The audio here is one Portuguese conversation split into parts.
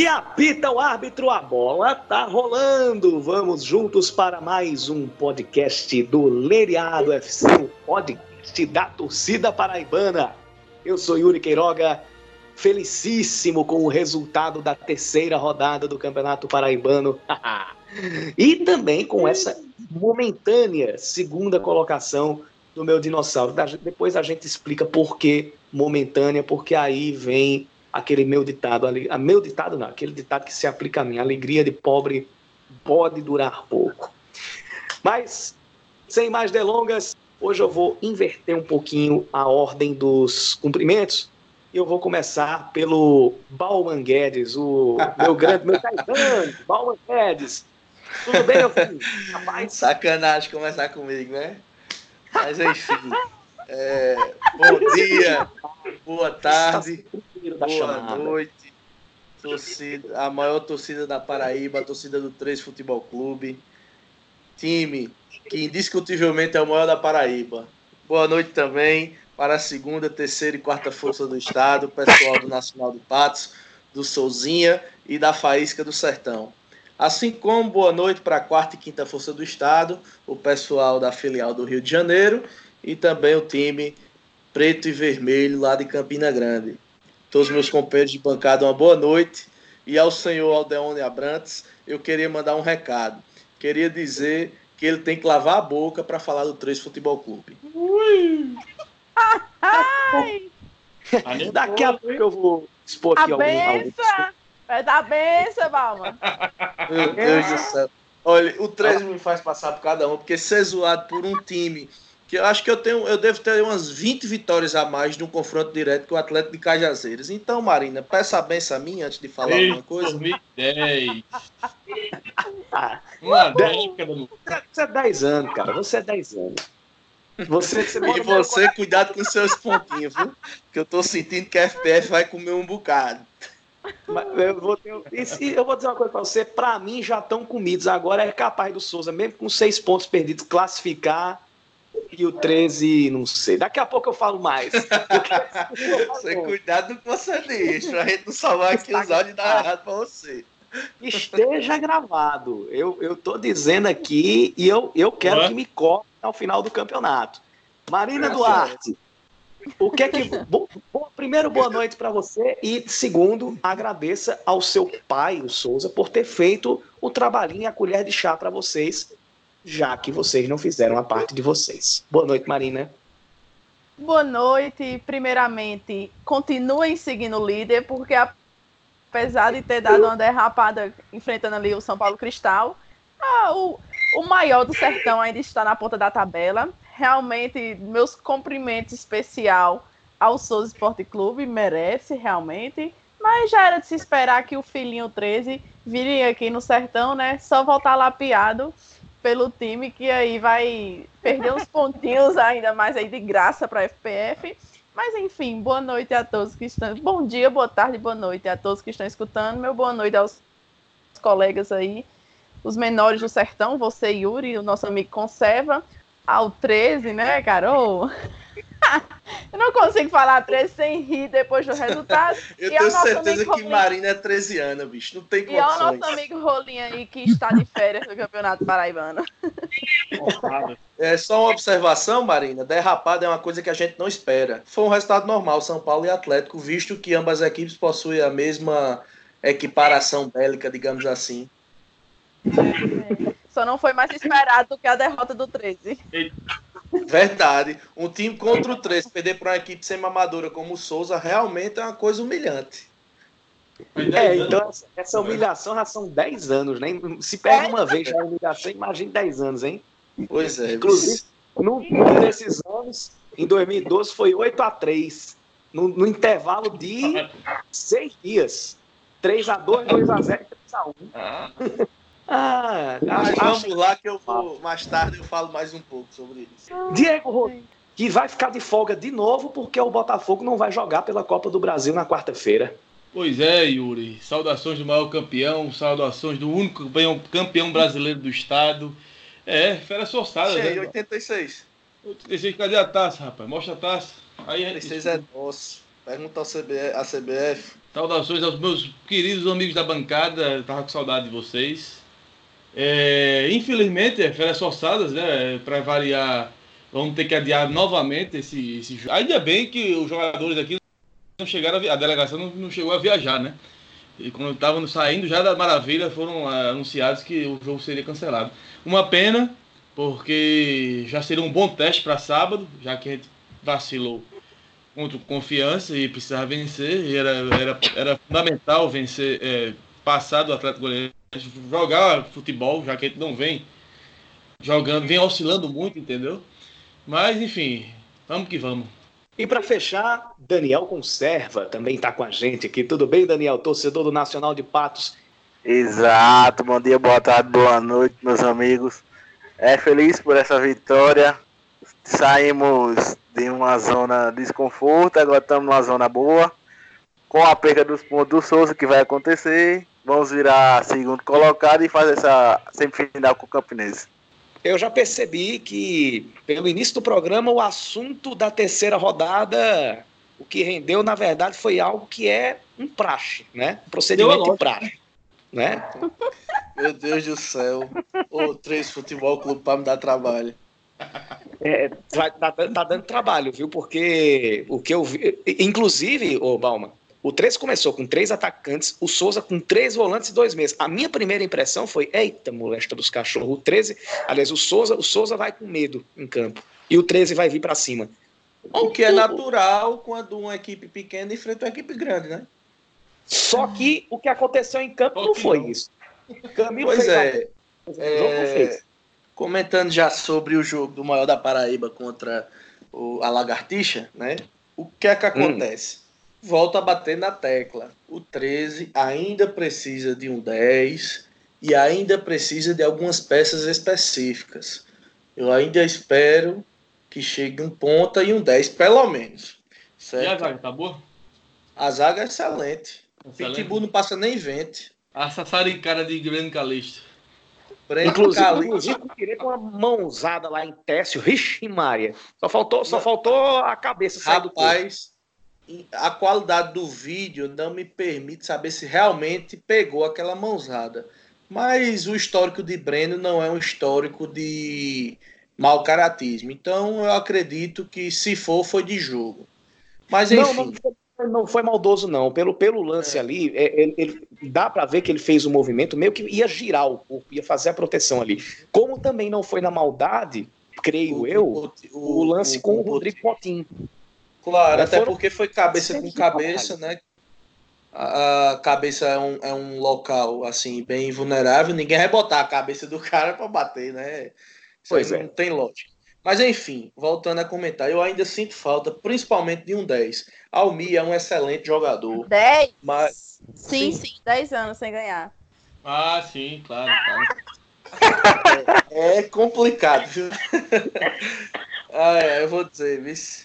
E apita o árbitro, a bola tá rolando. Vamos juntos para mais um podcast do Leriado FC, o podcast da torcida paraibana. Eu sou Yuri Queiroga, felicíssimo com o resultado da terceira rodada do Campeonato Paraibano. e também com essa momentânea segunda colocação do meu dinossauro. Depois a gente explica por que momentânea, porque aí vem aquele meu ditado, a meu ditado não, aquele ditado que se aplica a mim, alegria de pobre pode durar pouco. Mas, sem mais delongas, hoje eu vou inverter um pouquinho a ordem dos cumprimentos, e eu vou começar pelo Bauman Guedes, o meu grande, meu caetano, Bauman Guedes. Tudo bem, meu filho? Rapaz? Sacanagem começar comigo, né? Mas enfim. É, bom dia, boa tarde, boa noite. Torcida, a maior torcida da Paraíba, a torcida do Três Futebol Clube. Time que indiscutivelmente é o maior da Paraíba. Boa noite também para a segunda, terceira e quarta força do Estado, pessoal do Nacional do Patos, do Souzinha e da Faísca do Sertão. Assim como boa noite para a quarta e quinta força do Estado, o pessoal da filial do Rio de Janeiro e também o time preto e vermelho lá de Campina Grande. Todos os meus companheiros de bancada, uma boa noite. E ao senhor Aldeone Abrantes, eu queria mandar um recado. Queria dizer que ele tem que lavar a boca para falar do Três Futebol Clube. Ui. Daqui a pouco eu vou expor aqui a algum, benção. Vai dar benção, Balma. Meu Deus do céu. Olha, o 3 me faz passar por cada um, porque ser zoado por um time que eu acho que eu tenho, eu devo ter umas 20 vitórias a mais no confronto direto com o Atlético de Cajazeiras. Então, Marina, peça a benção a mim antes de falar Ei, alguma coisa. 2010. Uma década. Você é 10 anos, cara. Você é 10 anos. Você, você e você, cuidado com seus pontinhos, viu? Que eu tô sentindo que a FPF vai comer um bocado. Eu vou, ter, eu vou dizer uma coisa para você, para mim já estão comidos. Agora é capaz do Souza, mesmo com seis pontos perdidos, classificar e o 13, não sei. Daqui a pouco eu falo mais. você cuidado com você diz, pra gente não salvar aqui os áudios e dar errado pra você. Esteja gravado. Eu, eu tô dizendo aqui e eu, eu quero que me cobre ao final do campeonato. Marina Duarte, o que é que. Bo, bo, primeiro, boa noite para você. E segundo, agradeça ao seu pai, o Souza, por ter feito o trabalhinho e a colher de chá para vocês já que vocês não fizeram a parte de vocês. Boa noite, Marina. Boa noite. Primeiramente, continuem seguindo o líder, porque apesar de ter dado uma derrapada enfrentando ali o São Paulo Cristal, ah, o, o maior do sertão ainda está na ponta da tabela. Realmente, meus cumprimentos especial ao Souza Esporte Clube, merece realmente. Mas já era de se esperar que o filhinho 13 viria aqui no sertão, né? Só voltar lapiado pelo time, que aí vai perder uns pontinhos ainda mais aí de graça para a FPF. Mas enfim, boa noite a todos que estão. Bom dia, boa tarde, boa noite a todos que estão escutando. Meu boa noite aos colegas aí, os menores do sertão, você, Yuri, o nosso amigo Conserva, ao 13, né, Carol? eu não consigo falar 13 sem rir depois do resultado. eu e tenho certeza que Rolinha... Marina é 13 anos, bicho. Não tem condições. E é o nosso amigo Rolinha aí que está de férias no Campeonato Paraibano. é só uma observação, Marina. Derrapada é uma coisa que a gente não espera. Foi um resultado normal, São Paulo e Atlético, visto que ambas as equipes possuem a mesma equiparação bélica, digamos assim. É. Só não foi mais esperado do que a derrota do 13. Verdade. Um time contra o 13, perder para uma equipe semi-amadora como o Souza, realmente é uma coisa humilhante. É, então essa humilhação já são 10 anos, né? Se perde uma vez já é humilhação, imagine 10 anos, hein? Pois é. Inclusive, num, num desses anos, em 2012, foi 8 a 3 no, no intervalo de 6 dias. 3 a 2 2 a 0 3 a 1 ah. Ah, Mas vamos lá que eu vou mais tarde eu falo mais um pouco sobre isso. Diego que vai ficar de folga de novo porque o Botafogo não vai jogar pela Copa do Brasil na quarta-feira. Pois é, Yuri. Saudações do maior campeão, saudações do único campeão brasileiro do estado. É, fera sorçada, né? 86. 86, cadê a taça, rapaz? Mostra a taça. Aí, 86 é nosso. Pergunta ao CBF, a CBF. Saudações aos meus queridos amigos da bancada. Tava com saudade de vocês. É, infelizmente, férias forçadas, né? Para variar, vamos ter que adiar novamente esse, esse jogo. Ainda bem que os jogadores aqui não chegaram a, a delegação não, não, chegou a viajar, né? E quando estavam saindo já da Maravilha, foram uh, anunciados que o jogo seria cancelado. Uma pena, porque já seria um bom teste para sábado, já que a gente vacilou contra confiança e precisava vencer. E era, era, era fundamental vencer, é, passar do Atlético Goianiense, jogar futebol, já que a gente não vem jogando, vem oscilando muito, entendeu? Mas, enfim, vamos que vamos. E para fechar, Daniel Conserva também está com a gente aqui. Tudo bem, Daniel? Torcedor do Nacional de Patos. Exato. Bom dia, boa tarde, boa noite, meus amigos. É feliz por essa vitória. Saímos de uma zona de desconforto, agora estamos numa zona boa. Com a perda dos pontos do Souza, que vai acontecer, vamos virar segundo colocado e fazer essa semifinal com o Campinense. Eu já percebi que, pelo início do programa, o assunto da terceira rodada, o que rendeu, na verdade, foi algo que é um praxe, né? Um procedimento de praxe. Né? Meu Deus do céu. O Três Futebol Clube para me dar trabalho. É, tá, tá, tá, dando trabalho, viu? Porque o que eu vi. Inclusive, ô Balma, o 13 começou com três atacantes, o Souza com três volantes e dois meses. A minha primeira impressão foi: eita, molesta dos cachorros. O 13, aliás, o Souza, o Souza vai com medo em campo. E o 13 vai vir para cima. O que é natural quando uma equipe pequena enfrenta uma equipe grande, né? Só que o que aconteceu em campo não foi isso. Camilo pois fez é. A... Não fez. Comentando já sobre o jogo do maior da Paraíba contra o, a Lagartixa, né? O que é que hum. acontece? Hum volta a bater na tecla. O 13 ainda precisa de um 10 e ainda precisa de algumas peças específicas. Eu ainda espero que chegue um ponta e um 10, pelo menos. Certo? E a zaga, tá boa? A zaga é excelente. O Pitbull não passa nem vento. A cara de Grande Calixto. Inclusive, inclusive, eu queria com uma mãozada lá em Técio, Vixe Maria. Só faltou, só faltou a cabeça sair Rapaz, a qualidade do vídeo não me permite saber se realmente pegou aquela mãozada. Mas o histórico de Breno não é um histórico de mau caratismo. Então eu acredito que se for, foi de jogo. Mas enfim. Não, não, não foi maldoso, não. Pelo, pelo lance é. ali, é, ele, ele, dá para ver que ele fez o um movimento meio que ia girar o corpo, ia fazer a proteção ali. Como também não foi na maldade, creio o, eu, o, o, o lance com o Rodrigo Potinho. Claro, até porque foi cabeça com cabeça, né? A, cabeça é um, é um local assim bem vulnerável, ninguém vai botar a cabeça do cara para bater, né? Isso pois é. não tem lógica. Mas enfim, voltando a comentar, eu ainda sinto falta, principalmente de um 10. Almi é um excelente jogador. 10? Mas... Sim, sim, sim, 10 anos sem ganhar. Ah, sim, claro, claro. É, é complicado. Ah, é, eu vou dizer,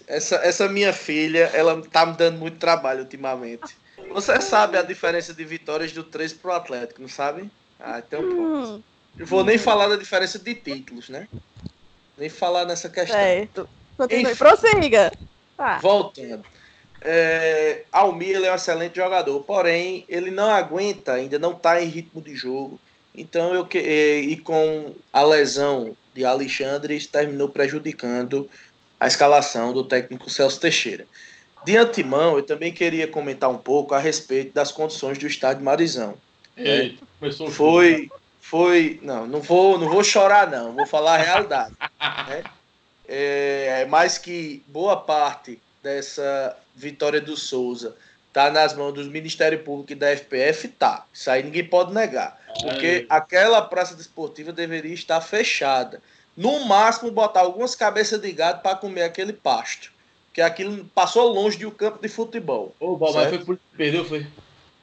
essa, essa minha filha, ela tá me dando muito trabalho ultimamente. Você sabe a diferença de vitórias do 13 pro Atlético, não sabe? Ah, então pronto. Hum. Eu vou nem falar da diferença de títulos, né? Nem falar nessa questão. Certo. Continue, prossiga. Tá. Voltando. É, Almir é um excelente jogador, porém ele não aguenta, ainda não está em ritmo de jogo. Então eu que e com a lesão de Alexandre terminou prejudicando a escalação do técnico Celso Teixeira. De antemão, eu também queria comentar um pouco a respeito das condições do estádio Marizão. É, foi, foi, não, não vou, não vou chorar não, vou falar a realidade. né? É, mais que boa parte dessa vitória do Souza tá nas mãos do Ministério Público e da FPF, tá. Isso aí ninguém pode negar. Porque aquela praça desportiva deveria estar fechada. No máximo, botar algumas cabeças de gado para comer aquele pasto. Que aquilo passou longe de um campo de futebol. Ô, Bob, mas foi por perdeu, foi?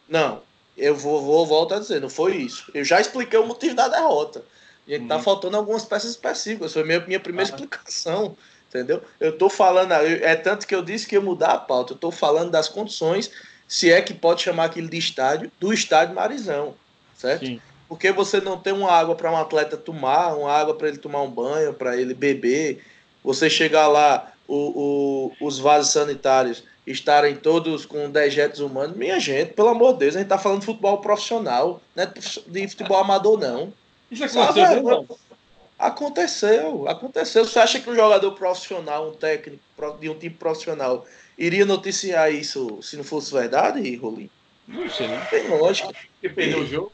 Não, eu vou, vou voltar a dizer, não foi isso. Eu já expliquei o motivo da derrota. E tá uhum. faltando algumas peças específicas. Foi minha, minha primeira ah. explicação. Entendeu? Eu tô falando, é tanto que eu disse que ia mudar a pauta. Eu tô falando das condições, se é que pode chamar aquilo de estádio, do estádio Marizão certo? Sim. Porque você não tem uma água para um atleta tomar, uma água para ele tomar um banho, para ele beber. Você chegar lá, o, o, os vasos sanitários estarem todos com dejetos humanos, minha gente, pelo amor de Deus, a gente tá falando de futebol profissional, não é de futebol amador, não. Isso aconteceu, não? Aconteceu, aconteceu. Você acha que um jogador profissional, um técnico de um time profissional, iria noticiar isso se não fosse verdade, Rolim? Não sei, não. Tem lógica. Porque perdeu o jogo.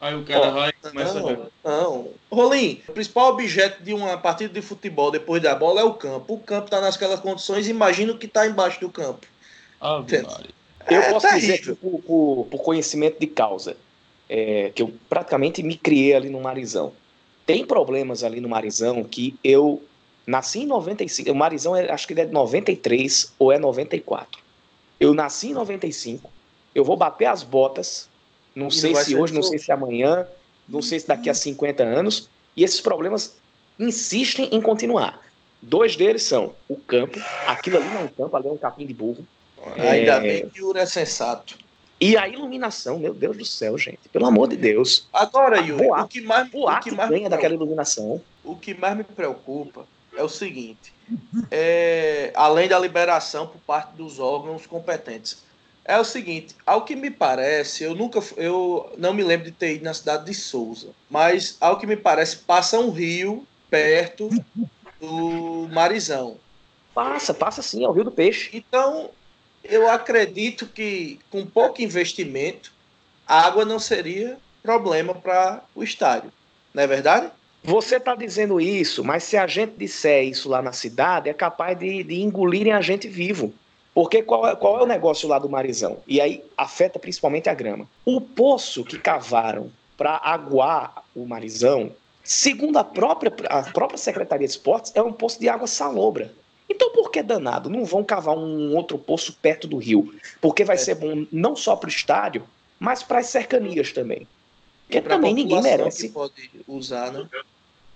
Aí o cara vai e começa não, a. Não. Rolim, o principal objeto de uma partida de futebol depois da bola é o campo. O campo está naquelas condições, imagina o que está embaixo do campo. Ah, eu É, posso tá dizer que por, por- por conhecimento de causa, é, que eu praticamente me criei ali no Marizão. Tem problemas ali no Marizão que eu nasci em 95. O Marizão é, acho que ele é de 93 ou é 94. Eu nasci em 95. Eu vou bater as botas. Não E sei se hoje, não sei se amanhã, não sei se daqui a 50 anos. E esses problemas insistem em continuar. Dois deles são o campo, aquilo ali não é um campo, ali é um capim de burro. Ainda É. bem que o Yuri é sensato. E a iluminação, meu Deus do céu, gente. Pelo amor de Deus. Agora, Yuri, o que mais, O o que mais me ganha daquela iluminação. o que mais me preocupa é o seguinte: é, além da liberação por parte dos órgãos competentes, é o seguinte, ao que me parece, eu nunca, eu não me lembro de ter ido na cidade de Souza, mas ao que me parece passa um rio perto do Marizão. Passa, passa sim, é o Rio do Peixe. Então, eu acredito que com pouco investimento, a água não seria problema para o estádio, não é verdade? Você está dizendo isso, mas se a gente disser isso lá na cidade, é capaz de, de engolirem a gente vivo. Porque qual é, qual é o negócio lá do Marizão? E aí afeta principalmente a grama. O poço que cavaram para aguar o Marizão, segundo a própria, a própria Secretaria de Esportes, é um poço de água salobra. Que danado? Não vão cavar um outro poço perto do rio? Porque vai É. ser bom não só para o estádio, mas para as cercanias também. Porque também ninguém merece que pode usar, né?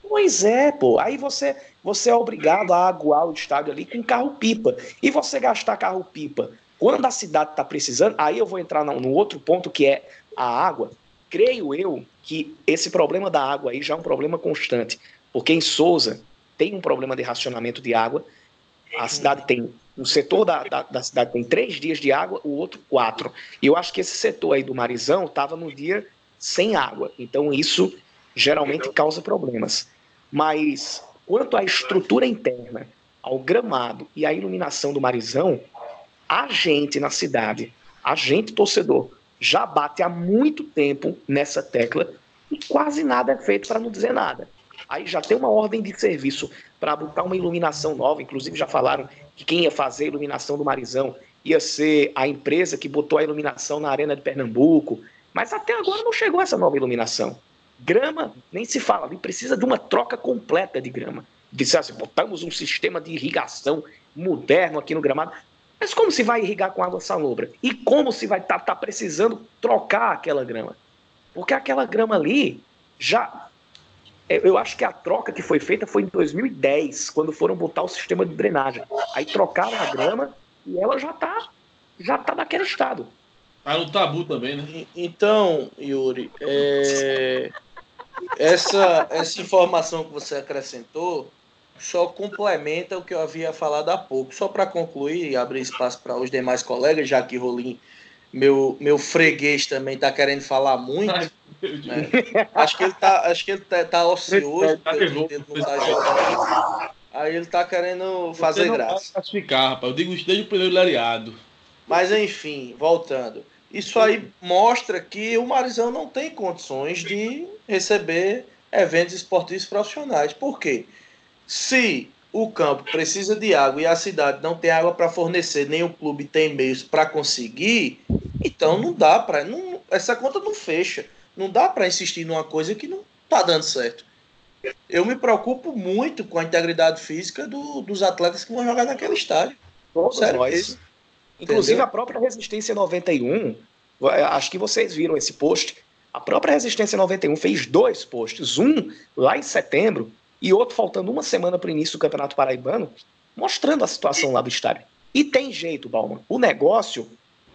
Pois é, pô. Aí você, você é obrigado a aguar o estádio ali com carro-pipa. E você gastar carro-pipa quando a cidade está precisando, aí eu vou entrar no outro ponto que é a água. Creio eu que esse problema da água aí já é um problema constante. Porque em Souza tem um problema de racionamento de água. A cidade tem. Um setor da, da, da cidade tem três dias de água, o outro quatro. E eu acho que esse setor aí do Marizão estava no dia sem água. Então isso geralmente causa problemas. Mas quanto à estrutura interna, ao gramado e à iluminação do Marizão, a gente na cidade, a gente torcedor, já bate há muito tempo nessa tecla e quase nada é feito para não dizer nada. Aí já tem uma ordem de serviço para botar uma iluminação nova, inclusive já falaram que quem ia fazer a iluminação do Marizão ia ser a empresa que botou a iluminação na Arena de Pernambuco, mas até agora não chegou essa nova iluminação. Grama, nem se fala, ali precisa de uma troca completa de grama. Disser assim, botamos um sistema de irrigação moderno aqui no gramado. Mas como se vai irrigar com água salobra? E como se vai estar precisando trocar aquela grama? Porque aquela grama ali já. Eu eu acho que a troca que foi feita foi em 2010, quando foram botar o sistema de drenagem. Aí trocaram a grama e ela já está já tá naquele estado. Tá no tabu também, né? Então, Yuri, é, essa, essa informação que você acrescentou só complementa o que eu havia falado há pouco. Só para concluir e abrir espaço para os demais colegas, já que Rolim, meu, meu freguês também está querendo falar muito. Ai, né? Acho que ele tá, acho que ele tá, tá ocioso, Tá dedo não tá. Aí ele tá querendo fazer Você não graça. vai classificar, rapaz. Eu digo isso desde o primeiro lariado. Mas enfim, voltando. Isso aí mostra que o Marizão não tem condições de receber eventos esportivos profissionais. Por quê? Se o campo precisa de água e a cidade não tem água para fornecer, nem o clube tem meios para conseguir, então não dá para. Essa conta não fecha. Não dá para insistir numa coisa que não está dando certo. Eu me preocupo muito com a integridade física do- dos atletas que vão jogar naquele estádio. Todos Sério nós. mesmo. Inclusive Entendeu? a própria Resistência 91, eh, acho que vocês viram esse post. A própria Resistência 91 fez dois posts, um lá em setembro e outro faltando uma semana para o início do Campeonato Paraibano, mostrando a situação lá do estádio. E tem jeito, Balma. O negócio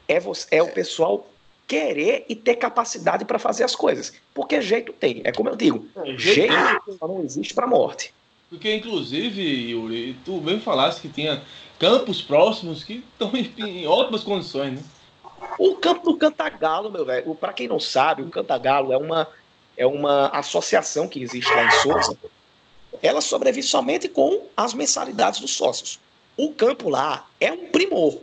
é, você, é o pessoal querer e ter capacidade para fazer as coisas. Porque jeito tem. É como eu digo, jeito só não existe para morte. Porque, inclusive, Yuri, tu mesmo falasse que tinha campos próximos que estão em, ótimas condições, né? O campo do Cantagalo, meu velho, para quem não sabe, o Cantagalo é uma, é uma associação que existe lá em Souza. Ela sobrevive somente com as mensalidades dos sócios. O campo lá é um primor.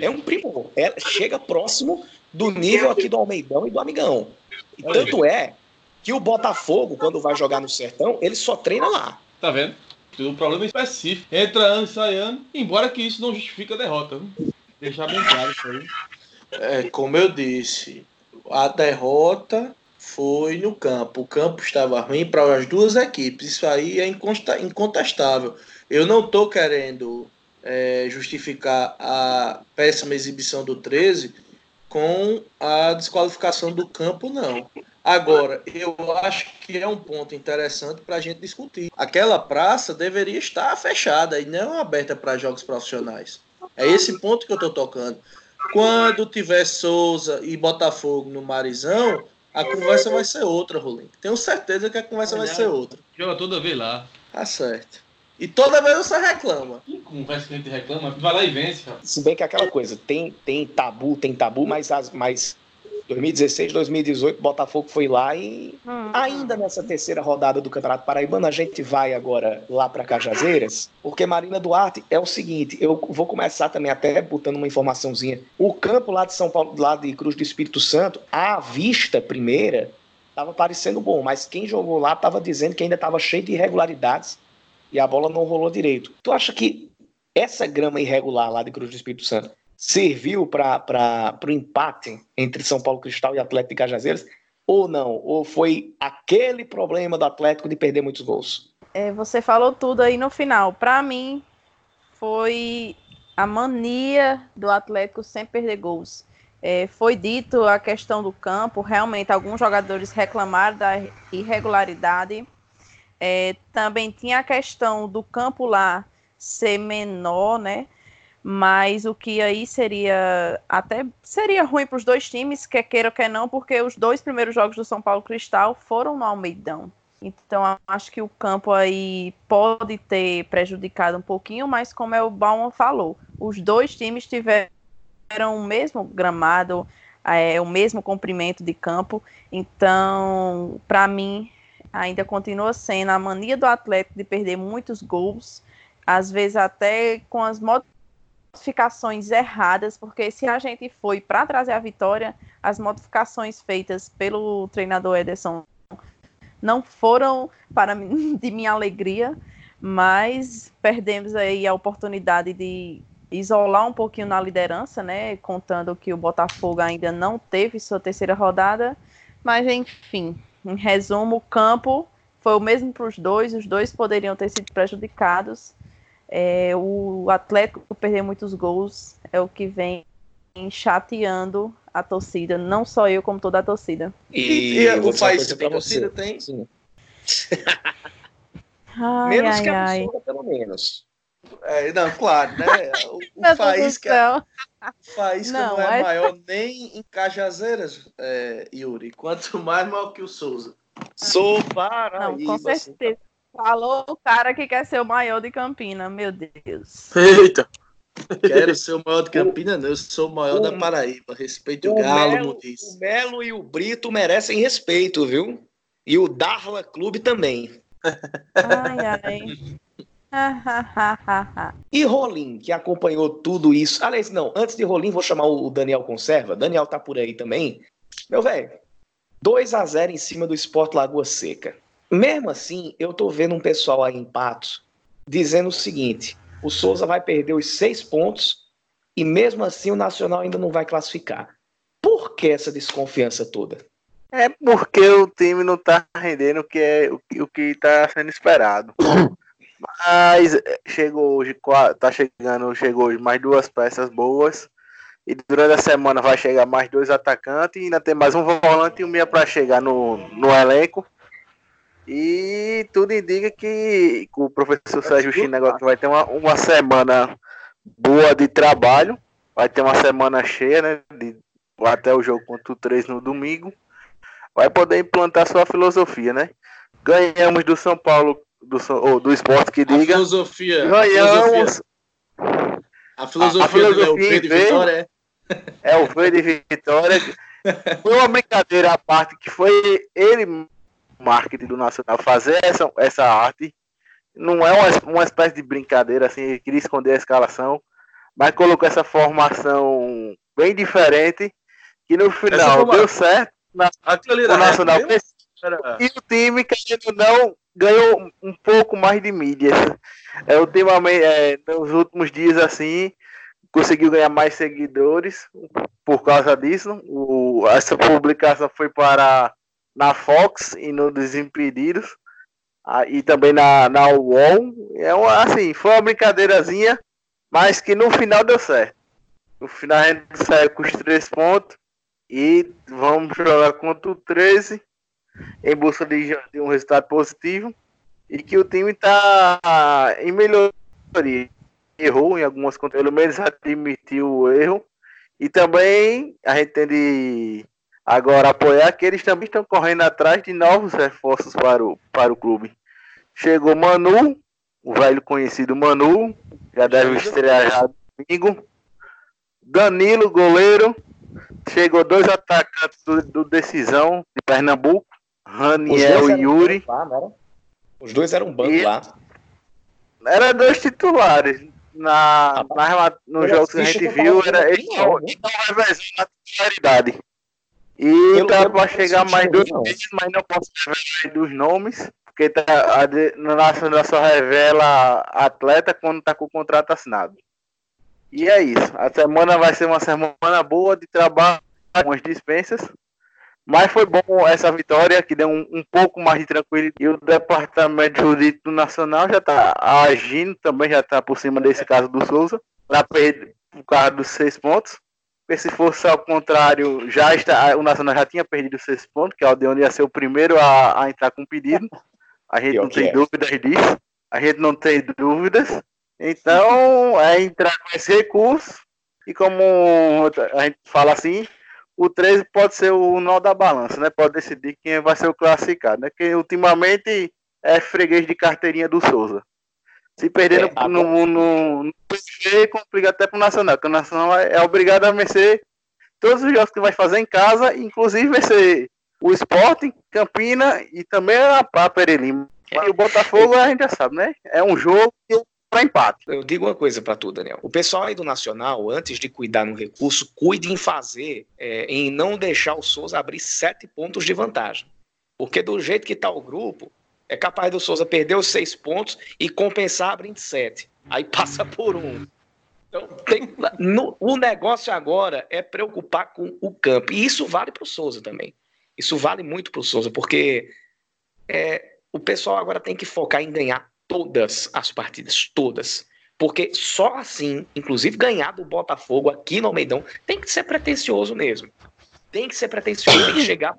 É um primor. É, chega próximo do nível aqui do Almeidão e do Amigão. E tanto é que o Botafogo, quando vai jogar no Sertão, ele só treina lá. Tá vendo? O problema é específico. Entra ano e sai ano, embora que isso não justifique a derrota. Viu? Deixar bem claro isso aí. É, como eu disse, a derrota foi no campo. O campo estava ruim para as duas equipes. Isso aí é incontestável. Eu não estou querendo é, justificar a péssima exibição do 13 com a desqualificação do campo, não. Agora, eu acho que é um ponto interessante para a gente discutir. Aquela praça deveria estar fechada e não aberta para jogos profissionais. É esse ponto que eu estou tocando. Quando tiver Souza e Botafogo no Marizão, a conversa vai ser outra, Rolim. Tenho certeza que a conversa vai ser outra. Joga toda vez lá. Tá certo. E toda vez você reclama. Que conversa que a gente reclama? Vai lá e vence, cara. Se bem que é aquela coisa, tem, tem tabu, tem tabu, mas, as, mas 2016, 2018, Botafogo foi lá e hum. ainda nessa terceira rodada do Campeonato Paraibano, a gente vai agora lá para Cajazeiras, porque Marina Duarte é o seguinte, eu vou começar também até botando uma informaçãozinha. O campo lá de São Paulo, lá de Cruz do Espírito Santo, à vista primeira, estava parecendo bom, mas quem jogou lá estava dizendo que ainda estava cheio de irregularidades e a bola não rolou direito. Tu acha que essa grama irregular lá de Cruz do Espírito Santo serviu para o empate entre São Paulo Cristal e Atlético de Cajazeiras? Ou não? Ou foi aquele problema do Atlético de perder muitos gols? É, você falou tudo aí no final. Para mim, foi a mania do Atlético sem perder gols. É, foi dito a questão do campo, realmente alguns jogadores reclamaram da irregularidade. É, também tinha a questão do campo lá ser menor, né? mas o que aí seria até seria ruim para os dois times, quer queira quer não, porque os dois primeiros jogos do São Paulo Cristal foram no Almeidão. Então acho que o campo aí pode ter prejudicado um pouquinho, mas como é o Bauman falou, os dois times tiveram o mesmo gramado, é, o mesmo comprimento de campo. Então, para mim, ainda continua sendo a mania do Atlético de perder muitos gols, às vezes até com as modificações erradas, porque se a gente foi para trazer a vitória, as modificações feitas pelo treinador Ederson não foram para de minha alegria, mas perdemos aí a oportunidade de isolar um pouquinho na liderança, né? Contando que o Botafogo ainda não teve sua terceira rodada, mas enfim, em resumo, o campo foi o mesmo para os dois, os dois poderiam ter sido prejudicados é, o Atlético perder muitos gols é o que vem chateando a torcida, não só eu, como toda a torcida. E, e o país tem torcida? Tem? Sim. ai, menos ai, que a ai. pelo menos. É, não, claro, né? O, o faísca, é, faísca não, não é, é, maior nem em Cajazeiras, é, Yuri, quanto mais maior que o Souza. Sou Paraíba. Não, com certeza. Falou o cara que quer ser o maior de Campina, meu Deus. Eita! Quero ser o maior de Campina, não. Eu sou o maior o, da Paraíba. Respeito o, o Galo, Melo, O Melo e o Brito merecem respeito, viu? E o Darla Clube também. Ai, ai. e Rolim, que acompanhou tudo isso. Aliás, não, antes de Rolim, vou chamar o Daniel Conserva. Daniel tá por aí também. Meu velho, 2 a 0 em cima do Sport Lagoa Seca. Mesmo assim, eu tô vendo um pessoal aí em Patos dizendo o seguinte: o Souza vai perder os seis pontos e mesmo assim o Nacional ainda não vai classificar. Por que essa desconfiança toda? É porque o time não tá rendendo o que é o que está sendo esperado. Mas é, chegou hoje, tá chegando, chegou hoje mais duas peças boas. E durante a semana vai chegar mais dois atacantes e ainda tem mais um volante e um meia para chegar no, no elenco. E tudo indica que o professor Sérgio China agora vai ter uma, uma semana boa de trabalho. Vai ter uma semana cheia, né? De, até o jogo contra o 3 no domingo. Vai poder implantar sua filosofia, né? Ganhamos do São Paulo do, ou do esporte que diga. A filosofia. Ganhamos. A filosofia, a, a filosofia do Vitória é. É o de Vitória. Foi uma brincadeira à parte que foi ele, marketing do Nacional, fazer essa, essa arte. Não é uma, uma espécie de brincadeira, assim, ele queria esconder a escalação, mas colocou essa formação bem diferente, que no final deu certo. Na, o Nacional e o time, querendo não, ganhou um pouco mais de mídia. É, ultimamente, é, nos últimos dias, assim, conseguiu ganhar mais seguidores por causa disso. O, essa publicação foi para na Fox e no Desimpedidos. E também na, na UOL. É uma, assim, foi uma brincadeirazinha, mas que no final deu certo. No final a gente saiu com os três pontos e vamos jogar contra o 13 em busca de, de um resultado positivo e que o time está em melhoria errou em algumas contas, pelo menos admitiu o erro. E também a gente tem de agora apoiar que eles também estão correndo atrás de novos reforços para o, para o clube. Chegou Manu, o velho conhecido Manu, já deve estrear já domingo. Danilo, goleiro. Chegou dois atacantes do, do Decisão de Pernambuco, Raniel e Yuri. Lá, Os dois eram banco e... lá. Era dois titulares na, na, no jogo que a gente viu, era, ele não revezando na titularidade. E tá para chegar mais dois meses, mas não posso revelar dos nomes, porque tá, a nacional só revela atleta quando tá com o contrato assinado. E é isso. A semana vai ser uma semana boa de trabalho, algumas dispensas. Mas foi bom essa vitória, que deu um, um pouco mais de tranquilidade. E o Departamento Jurídico Nacional já está agindo, também já está por cima desse caso do Souza, para perder por causa dos seis pontos. Porque se fosse ao contrário, já está, o Nacional já tinha perdido seis pontos, que é o de onde ia ser o primeiro a, a entrar com pedido. A gente não tem é. dúvidas disso. A gente não tem dúvidas. Então, é entrar com esse recurso. E como a gente fala assim, o 13 pode ser o nó da balança, né? Pode decidir quem vai ser o classificado, né? Que ultimamente é freguês de carteirinha do Souza. Se perder é, no, no, no, no PC, complica até pro Nacional, porque o Nacional é, é obrigado a vencer todos os jogos que vai fazer em casa, inclusive vencer o Sporting, Campina e também a, a Perelima. E o Botafogo a gente já sabe, né? É um jogo que para empate. Eu digo uma coisa para tu, Daniel. O pessoal aí do Nacional, antes de cuidar no recurso, cuide em fazer, é, em não deixar o Souza abrir sete pontos de vantagem. Porque do jeito que está o grupo, é capaz do Souza perder os seis pontos e compensar abrindo sete. Aí passa por um. Então, tem, no, o negócio agora é preocupar com o campo. E isso vale para o Souza também. Isso vale muito para o Souza, porque é, o pessoal agora tem que focar em ganhar todas as partidas, todas. Porque só assim, inclusive ganhar do Botafogo aqui no Almeidão, tem que ser pretencioso mesmo. Tem que ser pretencioso, tem que chegar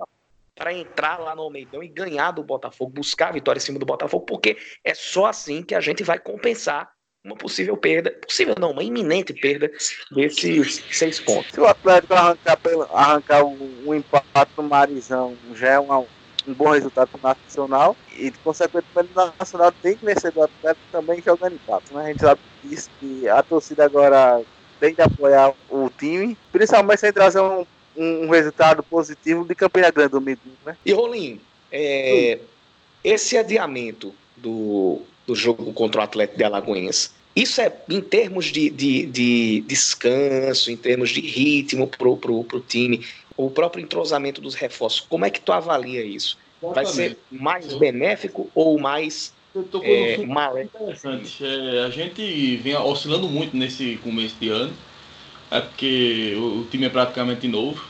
para entrar lá no Almeidão e ganhar do Botafogo, buscar a vitória em cima do Botafogo, porque é só assim que a gente vai compensar uma possível perda, possível não, uma iminente perda desses seis pontos. Se o Atlético arrancar, arrancar um, um empate no Marizão, já é uma, um bom resultado para o Nacional e, consequentemente, o Nacional tem que vencer do Atlético também jogando empate. Né? A gente sabe disso, que a torcida agora tem que apoiar o time, principalmente sem trazer um, um, resultado positivo de Campina Grande domingo. Né? E Rolim, é, esse adiamento do, do jogo contra o Atlético de Alagoinhas, isso é em termos de, de, de descanso, em termos de ritmo para o time, o próprio entrosamento dos reforços, como é que tu avalia isso? Vai ser mais benéfico ou mais é, mal? Interessante. É, a gente vem oscilando muito nesse começo de ano, é porque o, o time é praticamente novo.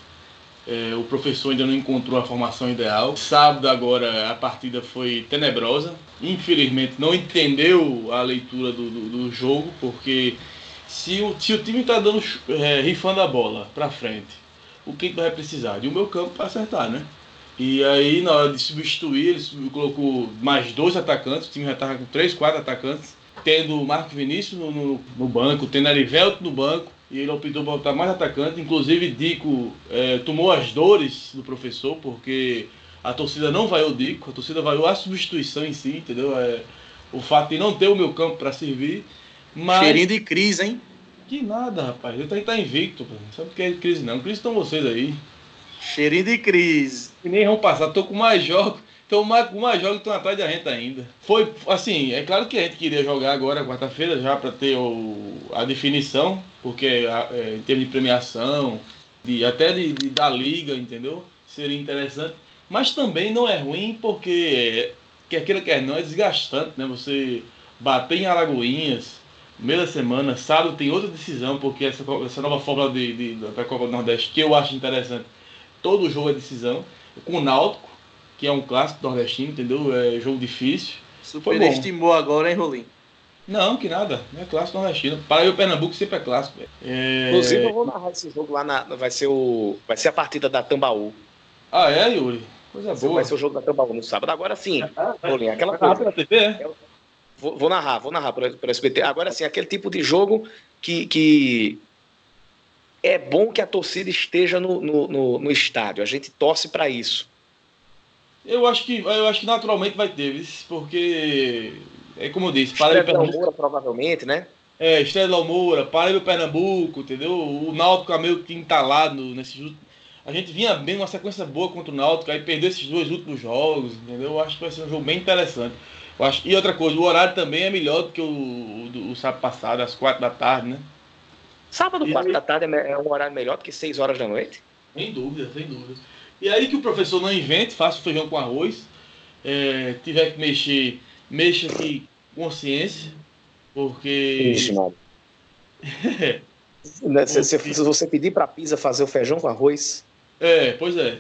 É, o professor ainda não encontrou a formação ideal. Sábado agora a partida foi tenebrosa. Infelizmente não entendeu a leitura do, do, do jogo, porque se o, se o time está dando é, rifando a bola para frente o que, vai precisar? De um meu campo para acertar, né? E aí, na hora de substituir, ele colocou mais dois atacantes, o time já estava com três, quatro atacantes, tendo o Marco Vinícius no, no, no banco, tendo Arivelto no banco, e ele optou por botar mais atacantes. Inclusive, Dico é, tomou as dores do professor, porque a torcida não vaiou o Dico, a torcida vaiou a substituição em si, entendeu? É, o fato de não ter o meu campo para servir. Mas... Cheirinho de crise, hein? Que nada, rapaz. Eu tenho que estar invicto. Pô. Sabe o que é crise não? Crise estão vocês aí. Cheirinho de crise. E nem vão passar. Tô com mais jogos. Tô mais, com mais jogos que estão atrás da gente ainda. Foi, assim, é claro que a gente queria jogar agora, quarta-feira, já para ter o, a definição, porque é, em termos de premiação, de, até de, de, da liga, entendeu? Seria interessante. Mas também não é ruim porque, quer queira, quer não, é desgastante, né? Você bater em Alagoinhas, meio da semana, sábado tem outra decisão, porque essa, essa nova fórmula de, de, da Copa do Nordeste, que eu acho interessante, todo jogo é decisão, com o Náutico, que é um clássico nordestino, entendeu? É jogo difícil. Superestimou agora, hein, Rolim? Não, que nada. Não é clássico nordestino. Para o Pernambuco sempre é clássico. É... Inclusive, eu vou narrar esse jogo lá na. Vai ser, o, vai ser a partida da Tambaú. Ah, é, Yuri? Coisa boa. Vai ser o jogo da Tambaú no sábado. Agora sim, ah, Rolim, aquela coisa. TV, é? Vou, vou, narrar, vou narrar para o SBT. Agora sim, aquele tipo de jogo que, que é bom que a torcida esteja no, no, no, no estádio. A gente torce para isso. Eu acho que eu acho que naturalmente vai ter, porque é como eu disse, Paraíba Pernambuco. Moura, provavelmente, né? É, Estrela Moura, Paraíba Pernambuco, entendeu? O Náutico é meio que entalado nesses a gente vinha bem uma sequência boa contra o Náutico, aí perdeu esses dois últimos jogos, entendeu? Eu acho que vai ser um jogo bem interessante. Eu acho, e outra coisa, o horário também é melhor do que o, o, o sábado passado, às quatro da tarde, né? Sábado, quatro da tarde é, é um horário melhor do que seis horas da noite? Sem dúvida, sem dúvida. E aí que o professor não invente, faça o feijão com arroz. É, tiver que mexer, mexa aqui consciência, porque. Ixi, né, se, se, se, você pedir para a Pisa fazer o feijão com arroz. É, pois é.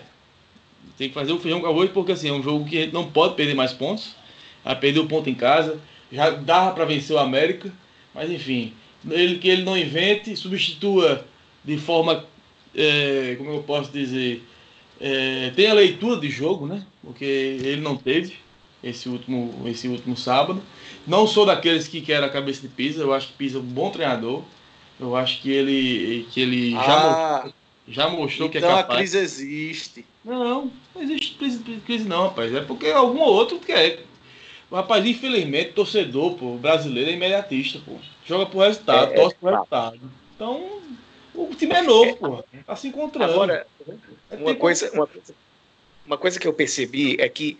Tem que fazer o feijão com arroz porque assim, é um jogo que a gente não pode perder mais pontos. A perder o ponto em casa. Já dava para vencer o América. Mas enfim, ele que ele não invente, substitua de forma. É, como eu posso dizer? É, tem a leitura de jogo, né? Porque ele não teve esse último, esse último sábado. Não sou daqueles que querem a cabeça de Pisa, eu acho que Pisa é um bom treinador. Eu acho que ele, que ele ah, já, mostrou, já mostrou então que é capaz. Então a crise existe. Não, não existe crise, crise não, rapaz. É porque algum outro quer. Rapaz, infelizmente, torcedor, pô, brasileiro é imediatista, pô. Joga pro resultado, é, torce pro é, resultado. Então, o time é novo, pô. Tá se encontrando. Agora, uma coisa, uma, uma coisa que eu percebi é que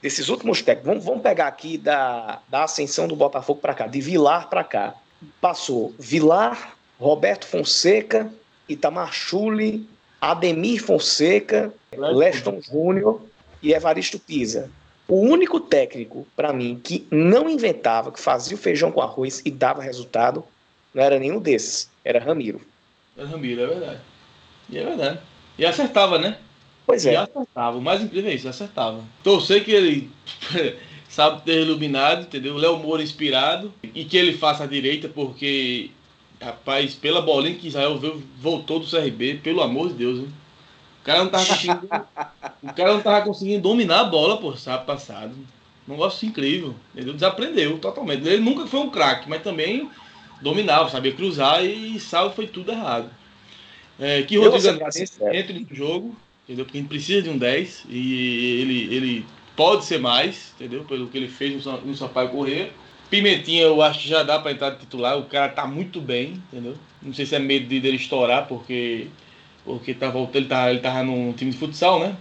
desses últimos técnicos, vamos, vamos pegar aqui da, da ascensão do Botafogo para cá, de Vilar para cá. Passou Vilar, Roberto Fonseca, Itamar Chuli, Ademir Fonseca, Leston Júnior e Evaristo Pisa. O único técnico, para mim, que não inventava, que fazia o feijão com arroz e dava resultado, não era nenhum desses, era Ramiro. Era Ramiro, é verdade. E é verdade. E acertava, né? Pois é. E acertava. O mais incrível é isso, acertava. Torcer que ele sabe ter iluminado, entendeu? Léo Moura inspirado. E que ele faça a direita, porque, rapaz, pela bolinha que Israel veio, voltou do CRB, pelo amor de Deus, hein? O cara não tava conseguindo. o cara não tava conseguindo dominar a bola, por sábado passado. Um negócio incrível. Ele desaprendeu totalmente. Ele nunca foi um craque, mas também dominava, sabia cruzar e salvo foi tudo errado. É, que Rodrigo entre no jogo, entendeu? Porque a gente precisa de um 10 e ele, ele pode ser mais, entendeu? Pelo que ele fez no, no Sampaio Correr. Pimentinha, eu acho que já dá para entrar de titular. O cara tá muito bem, entendeu? Não sei se é medo de dele estourar, porque porque tá voltando, ele tava, ele tava num time de futsal, né?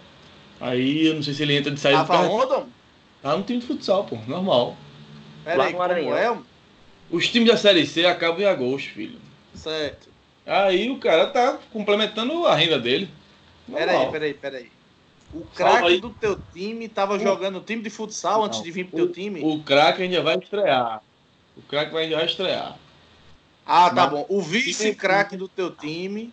Aí eu não sei se ele entra de saída. Tava onde? Tá no time de futsal, pô, normal. Peraí, como é? Os times da Série C acabam em agosto, filho. Certo. Aí o cara tá complementando a renda dele. Peraí, peraí, peraí. O craque do teu time tava o... jogando no time de futsal Não, antes de vir pro o, teu time? O craque ainda vai estrear. O craque ainda vai estrear. Ah, tá Mas, bom. O vice-craque do teu time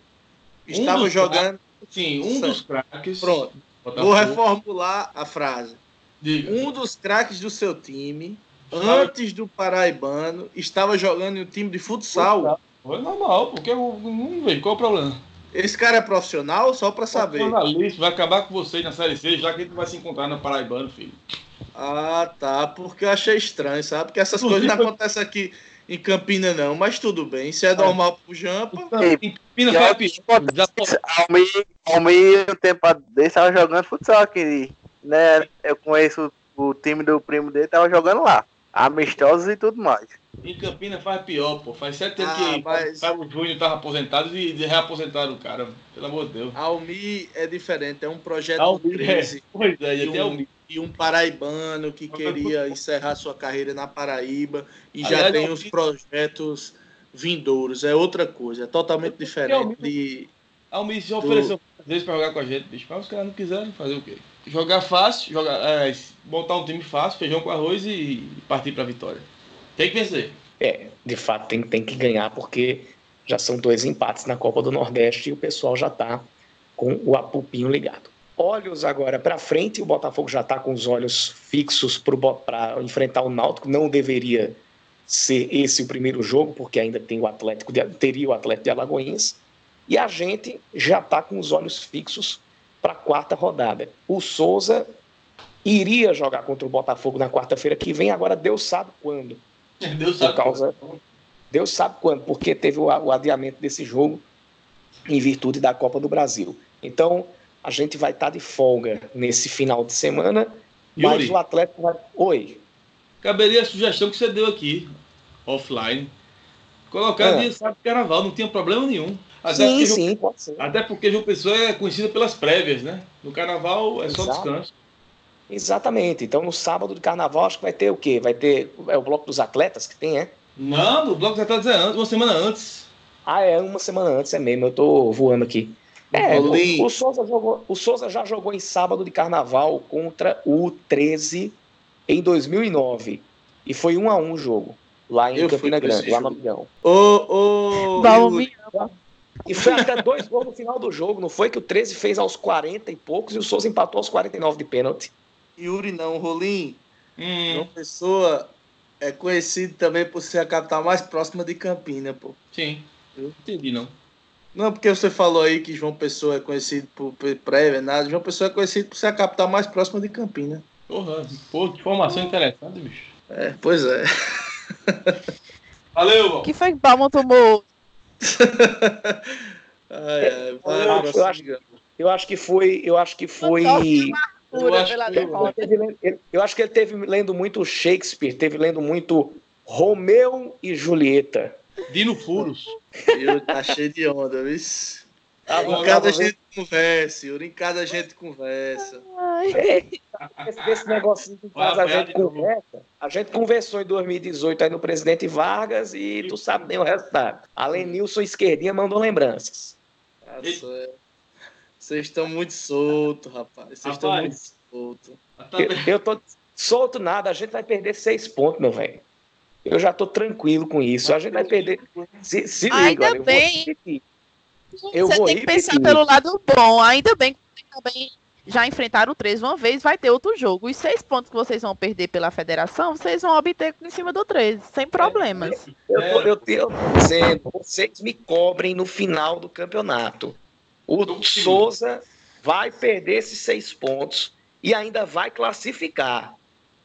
estava um jogando. Sim, um dos craques. Pronto. Vou reformular a frase. Diga. Um dos craques do seu time, antes do Paraibano, estava jogando em um time de futsal. Foi normal, porque eu não vejo qual é o problema. Esse cara é profissional, só para saber. Jornalista, vai acabar com vocês na Série C, já que a gente vai se encontrar no Paraibano, filho. Ah, tá. Porque eu achei estranho, sabe? Porque essas coisas não acontecem aqui em Campina, não. Mas tudo bem. Se é normal pro Jampa. Em Campina foi pior. Almir, um tempo desse, tava jogando futsal aqui. Né? Eu conheço o time do primo dele, tava jogando lá. amistosos e tudo mais. Em Campinas faz pior, pô. Faz sete anos Ah, que mas- o Júnior tava aposentado e reaposentaram o cara. Pelo amor de Deus. Almi é diferente, é um projeto Almir, do é. 13 Pois é, e até um, o e um paraibano que queria encerrar sua carreira na Paraíba e já Aliás, tem Almir- os projetos vindouros. É outra coisa, é totalmente diferente Almir- de. Almir se ofereceu às vezes pra jogar com a gente, bicho. Mas os caras não quiseram fazer o quê? Jogar fácil, jogar, é, montar um time fácil, feijão com arroz e partir pra vitória. Tem que vencer. É, de fato tem, tem que ganhar porque já são dois empates na Copa do Nordeste e o pessoal já está com o apupinho ligado. Olhos agora para frente, o Botafogo já está com os olhos fixos para enfrentar o Náutico. Não deveria ser esse o primeiro jogo, porque ainda tem o Atlético de, teria o Atlético de Alagoinhas. E a gente já está com os olhos fixos para a quarta rodada. O Souza iria jogar contra o Botafogo na quarta-feira que vem, agora Deus sabe quando Deus por sabe. causa. Deus sabe quando, porque teve o, o adiamento desse jogo em virtude da Copa do Brasil. Então, a gente vai estar de folga nesse final de semana, mas Yuri. o Atlético vai. Oi. Caberia a sugestão que você deu aqui, offline. Colocar Ah. sábado de carnaval, não tinha problema nenhum. Até Sim, porque, João- sim, pode ser. até porque João Pessoa é conhecida pelas prévias, né? No carnaval é só Exato. descanso. Exatamente. Então, no sábado de carnaval, acho que vai ter o quê? Vai ter. É o bloco dos atletas que tem, é? Não, no bloco já tá dizendo antes, uma semana antes. Ah, é uma semana antes, é mesmo. Eu tô voando aqui. É, o, o, Souza jogou, o Souza já jogou em sábado de carnaval contra o 13 em 2009. E foi um a um o jogo. Lá em Eu Campina Grande, lá no. Amigão. Ô, ô. E foi até dois gols no final do jogo. Não foi que o 13 fez aos 40 e poucos e o Souza empatou aos 49 de pênalti. Yuri não, Rolim. Hum, João Pessoa é conhecido também por ser a capital mais próxima de Campina, pô. sim. Eu não entendi, não. Não, porque você falou aí que João Pessoa é conhecido por por prévia, nada. João Pessoa é conhecido por ser a capital mais próxima de Campina. Porra, pô, que informação interessante, bicho. É, pois é. Valeu, Val. Que foi que Balma tomou? Ai, ai, vai, Eu acho- eu acho-. Eu acho que foi. Eu acho que foi. Pura acho que- Ele teve ele- eu acho que ele teve lendo muito Shakespeare, teve lendo muito Romeu e Julieta. Dino Furos. Yuri tá cheio de onda, viu? Tava- Em tava casa a vendo- gente conversa, Yuri. Em casa a gente conversa. Esse, esse negocinho que Vai faz a gente conversa. A gente conversou em 2018 aí no presidente Vargas e tu sabe nem o resultado. Além Nilson Esquerdinha mandou lembranças. Tá. Vocês estão muito soltos, rapaz. Vocês estão muito soltos. Tá Eu, eu tô solto nada, a gente vai perder seis pontos, meu velho. Eu já tô tranquilo com isso. A gente vai perder. Se, se liga, Ainda olha, eu vou bem. Eu você vou tem que pensar repetir. pelo lado bom. Ainda bem que vocês também já enfrentaram o 13 uma vez, vai ter outro jogo. Os seis pontos que vocês vão perder pela federação, vocês vão obter em cima do 13, sem problemas. Eu tô, eu, tô- eu tô dizendo, vocês me cobrem no final do campeonato. O. Souza vai perder esses seis pontos e ainda vai classificar.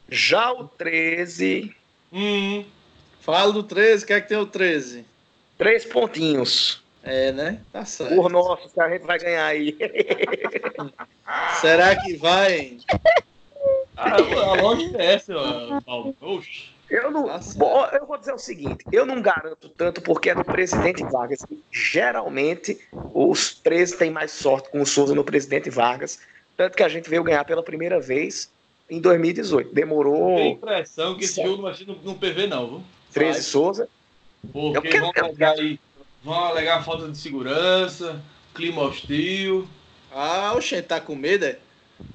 Já o 13, Hum, Fala do 13, o que é que tem o 13? três pontinhos. É, né? Tá certo. Por nosso, que a gente vai ganhar aí. Será que vai? hein? a, a lógica é essa, Paulo. Oxe. Eu não. Tá. Bom, eu vou dizer o seguinte: eu não garanto tanto porque é no presidente Vargas. Geralmente, os 13 têm mais sorte com o Souza no presidente Vargas. Tanto que a gente veio ganhar pela primeira vez em 2018. Tem Demorou impressão que esse jogo não vai ser no, no PV, não, viu? 13 Souza. Eu Porque quero- vão eu alegar aí. Vão alegar falta de segurança, clima hostil. Ah, o Xen tá com medo, é?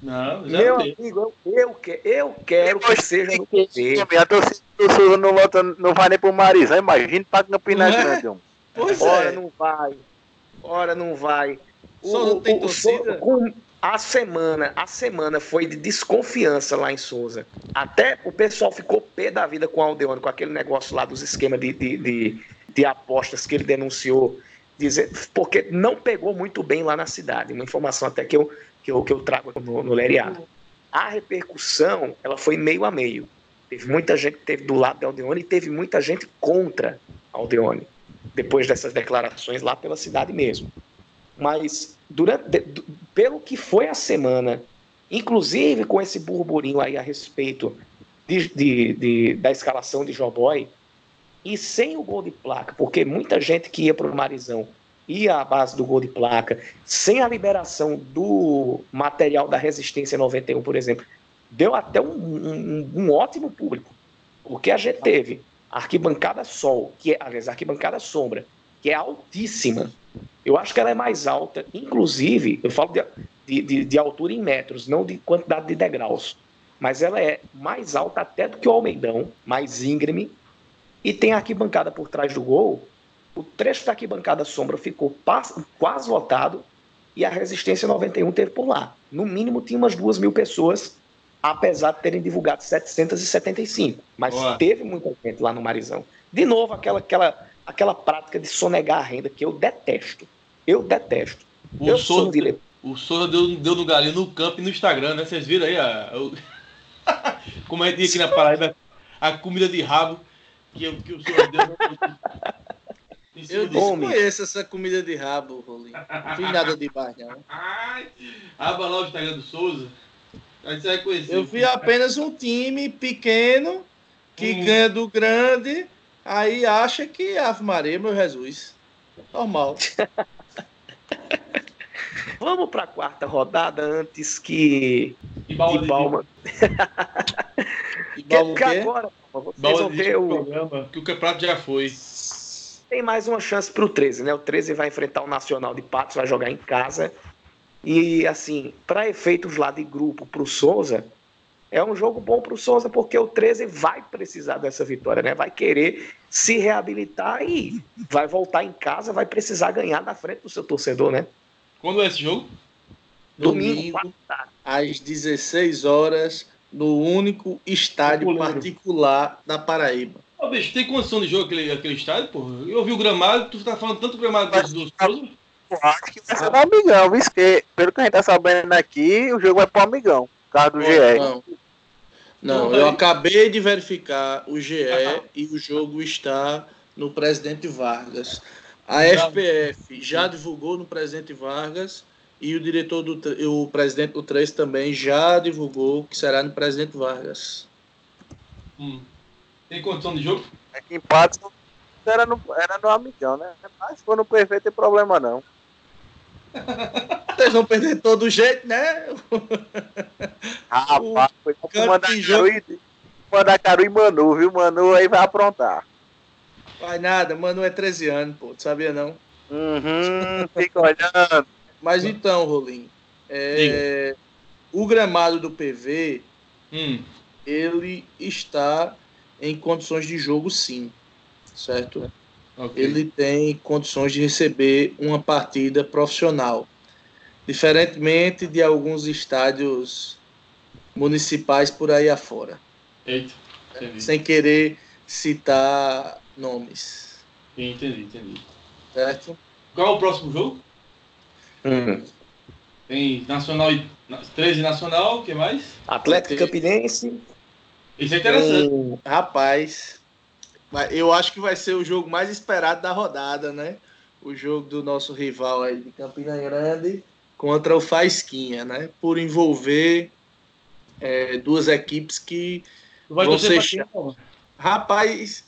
Não, já Meu tem. amigo, eu, eu, que- eu quero que seja no PV. A torcida do Souza não, volta, não vai nem pro Marizão. Imagina pra Campina Não é? Grande. homem. Pois Ora é. não vai. Ora não vai. Só não tem Souza- torcida? com- a semana, a semana foi de desconfiança lá em Souza. Até o pessoal ficou pé da vida com o Aldeone, com aquele negócio lá dos esquemas de, de, de, de apostas que ele denunciou. Dizer, porque não pegou muito bem lá na cidade. Uma informação até que eu, que eu, que eu trago no, no Leriado. A repercussão, ela foi meio a meio. Teve muita gente que teve do lado da Aldeone e teve muita gente contra a Aldeone. Depois dessas declarações lá pela cidade mesmo. Mas durante, pelo que foi a semana, inclusive com esse burburinho aí a respeito de, de, de, da escalação de Joboy e sem o gol de placa, porque muita gente que ia para o Marizão ia à base do gol de placa, sem a liberação do material da Resistência 91, por exemplo, deu até um, um, um ótimo público, porque a gente teve arquibancada sol, que é, aliás, arquibancada sombra, que é altíssima. Eu acho que ela é mais alta, inclusive, eu falo de, de, de altura em metros, não de quantidade de degraus, mas ela é mais alta até do que o Almeidão, mais íngreme, e tem a arquibancada por trás do gol. O trecho da arquibancada sombra ficou quase lotado e a Resistência 91 teve por lá. No mínimo tinha umas duas mil pessoas apesar de terem divulgado 775. Mas Boa. teve muita gente lá no Marizão. De novo, aquela, aquela, aquela prática de sonegar a renda que eu detesto. Eu detesto. O eu Souza, de... o Souza deu, deu no galinho no campo e no Instagram, né? Vocês viram aí? A, a, como a gente aqui na Paraíba, a comida de rabo que, que o Souza deu. Eu desconheço essa comida de rabo, Rolinho. Não vi nada de baixo, não. Abra lá o Instagram do Souza. Eu vi apenas um time pequeno que hum. ganha do grande, aí acha que Ave Maria, meu Jesus. Normal. Vamos para a quarta rodada antes que Ibalma. Ibalma. Ibalma que, agora vocês vão ver o programa, que o campeonato já foi. Tem mais uma chance para o 13, né? O 13 vai enfrentar o Nacional de Patos, vai jogar em casa e, assim, para efeitos lá de grupo para o Souza, é um jogo bom para o Souza, porque o 13 vai precisar dessa vitória, né? Vai querer se reabilitar e vai voltar em casa, vai precisar ganhar na frente do seu torcedor, né? Quando é esse jogo? Domingo, Domingo às 16 horas, no único estádio particular da Paraíba. Ô, bicho, tem condição de jogo aquele, aquele estádio, porra? Eu vi o gramado, tu tá falando tanto gramado do, do Souza acho que vai ser no Amigão, viu? Porque, pelo que a gente tá sabendo aqui, o jogo vai pro Amigão, por causa do GE. Não, não eu acabei de verificar o GE e o jogo está no Presidente Vargas. A FPF já divulgou no Presidente Vargas e o diretor do o presidente do 3 também já divulgou que será no Presidente Vargas. Hum. Tem condição de jogo? É que empate era no, era no Amigão, né? Mas se for no perfeito, tem problema não. Vocês vão perder todo jeito, né? Rapaz, foi mandar Caru, e, mandar Caru e Manu, viu? Manu aí vai aprontar. Vai nada, Manu é 13 anos, pô. Tu sabia não? Uhum, fica olhando. Mas então, Rolim, é, o gramado do PV, hum. ele está em condições de jogo sim, certo? Okay. Ele tem condições de receber uma partida profissional. Diferentemente de alguns estádios municipais por aí afora. Eita, Sem querer citar nomes. Entendi, entendi. Certo? Qual é o próximo jogo? Hum. Tem Nacional e 13 Nacional, o que mais? Atlético Campinense. Isso é interessante. Hum, rapaz, eu acho que vai ser o jogo mais esperado da rodada, né? O jogo do nosso rival aí de Campina Grande contra o Faisquinha, né? Por envolver é, duas equipes que vai vão ser... Rapaz,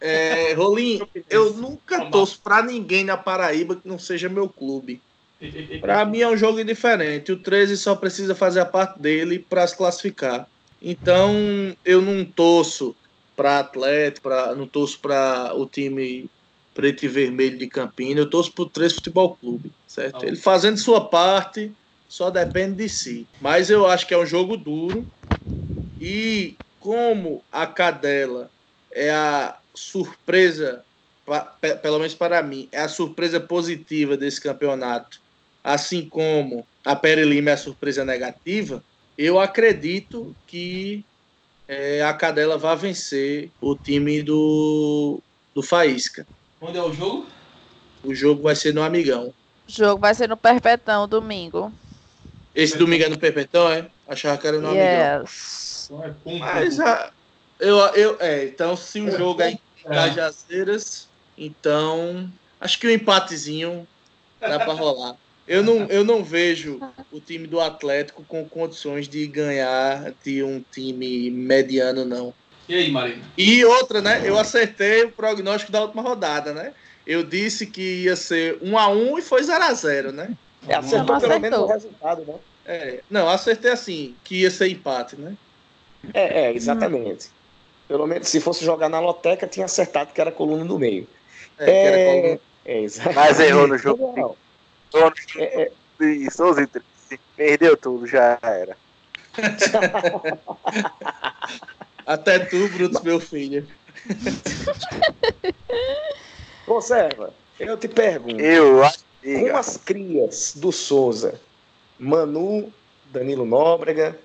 é, Rolim, eu nunca torço para ninguém na Paraíba que não seja meu clube. Para mim é um jogo diferente. O 13 só precisa fazer a parte dele para se classificar. Então eu não torço para Atlético, pra, não torço para o time preto e vermelho de Campina, eu torço para o Três Futebol Clube, certo? Ele fazendo sua parte, só depende de si. Mas eu acho que é um jogo duro e como a Cadela é a surpresa, pelo menos para mim, é a surpresa positiva desse campeonato, assim como a Pere Lima é a surpresa negativa, eu acredito que é, a Cadela vai vencer o time do, do Faísca. Onde é o jogo? O jogo vai ser no Amigão. O jogo vai ser no Perpetão, domingo. Esse domingo é no Perpetão, é? Achava que era no yes. Amigão. Mas a, eu, eu, é, então se o jogo é em Cajazeiras, então acho que o um empatezinho dá para rolar. Eu não, eu não vejo o time do Atlético com condições de ganhar de um time mediano, não. E aí, Marina? E outra, né? Eu acertei o prognóstico da última rodada, né? Eu disse que ia ser 1 a 1 e foi 0 a 0 né? É, acertou pelo menos o resultado, né? É, não, acertei assim, que ia ser empate, né? É, é exatamente. Hum. Pelo menos se fosse jogar na loteca, tinha acertado que era coluna do meio. É, é... era coluna. É, exatamente. Mas errou no jogo. Errou no jogo. É, é... Perdeu tudo, já era. Até tu, Brutus, meu filho. Conserva, eu te pergunto. Eu Com as crias do Souza, Manu, Danilo Nóbrega,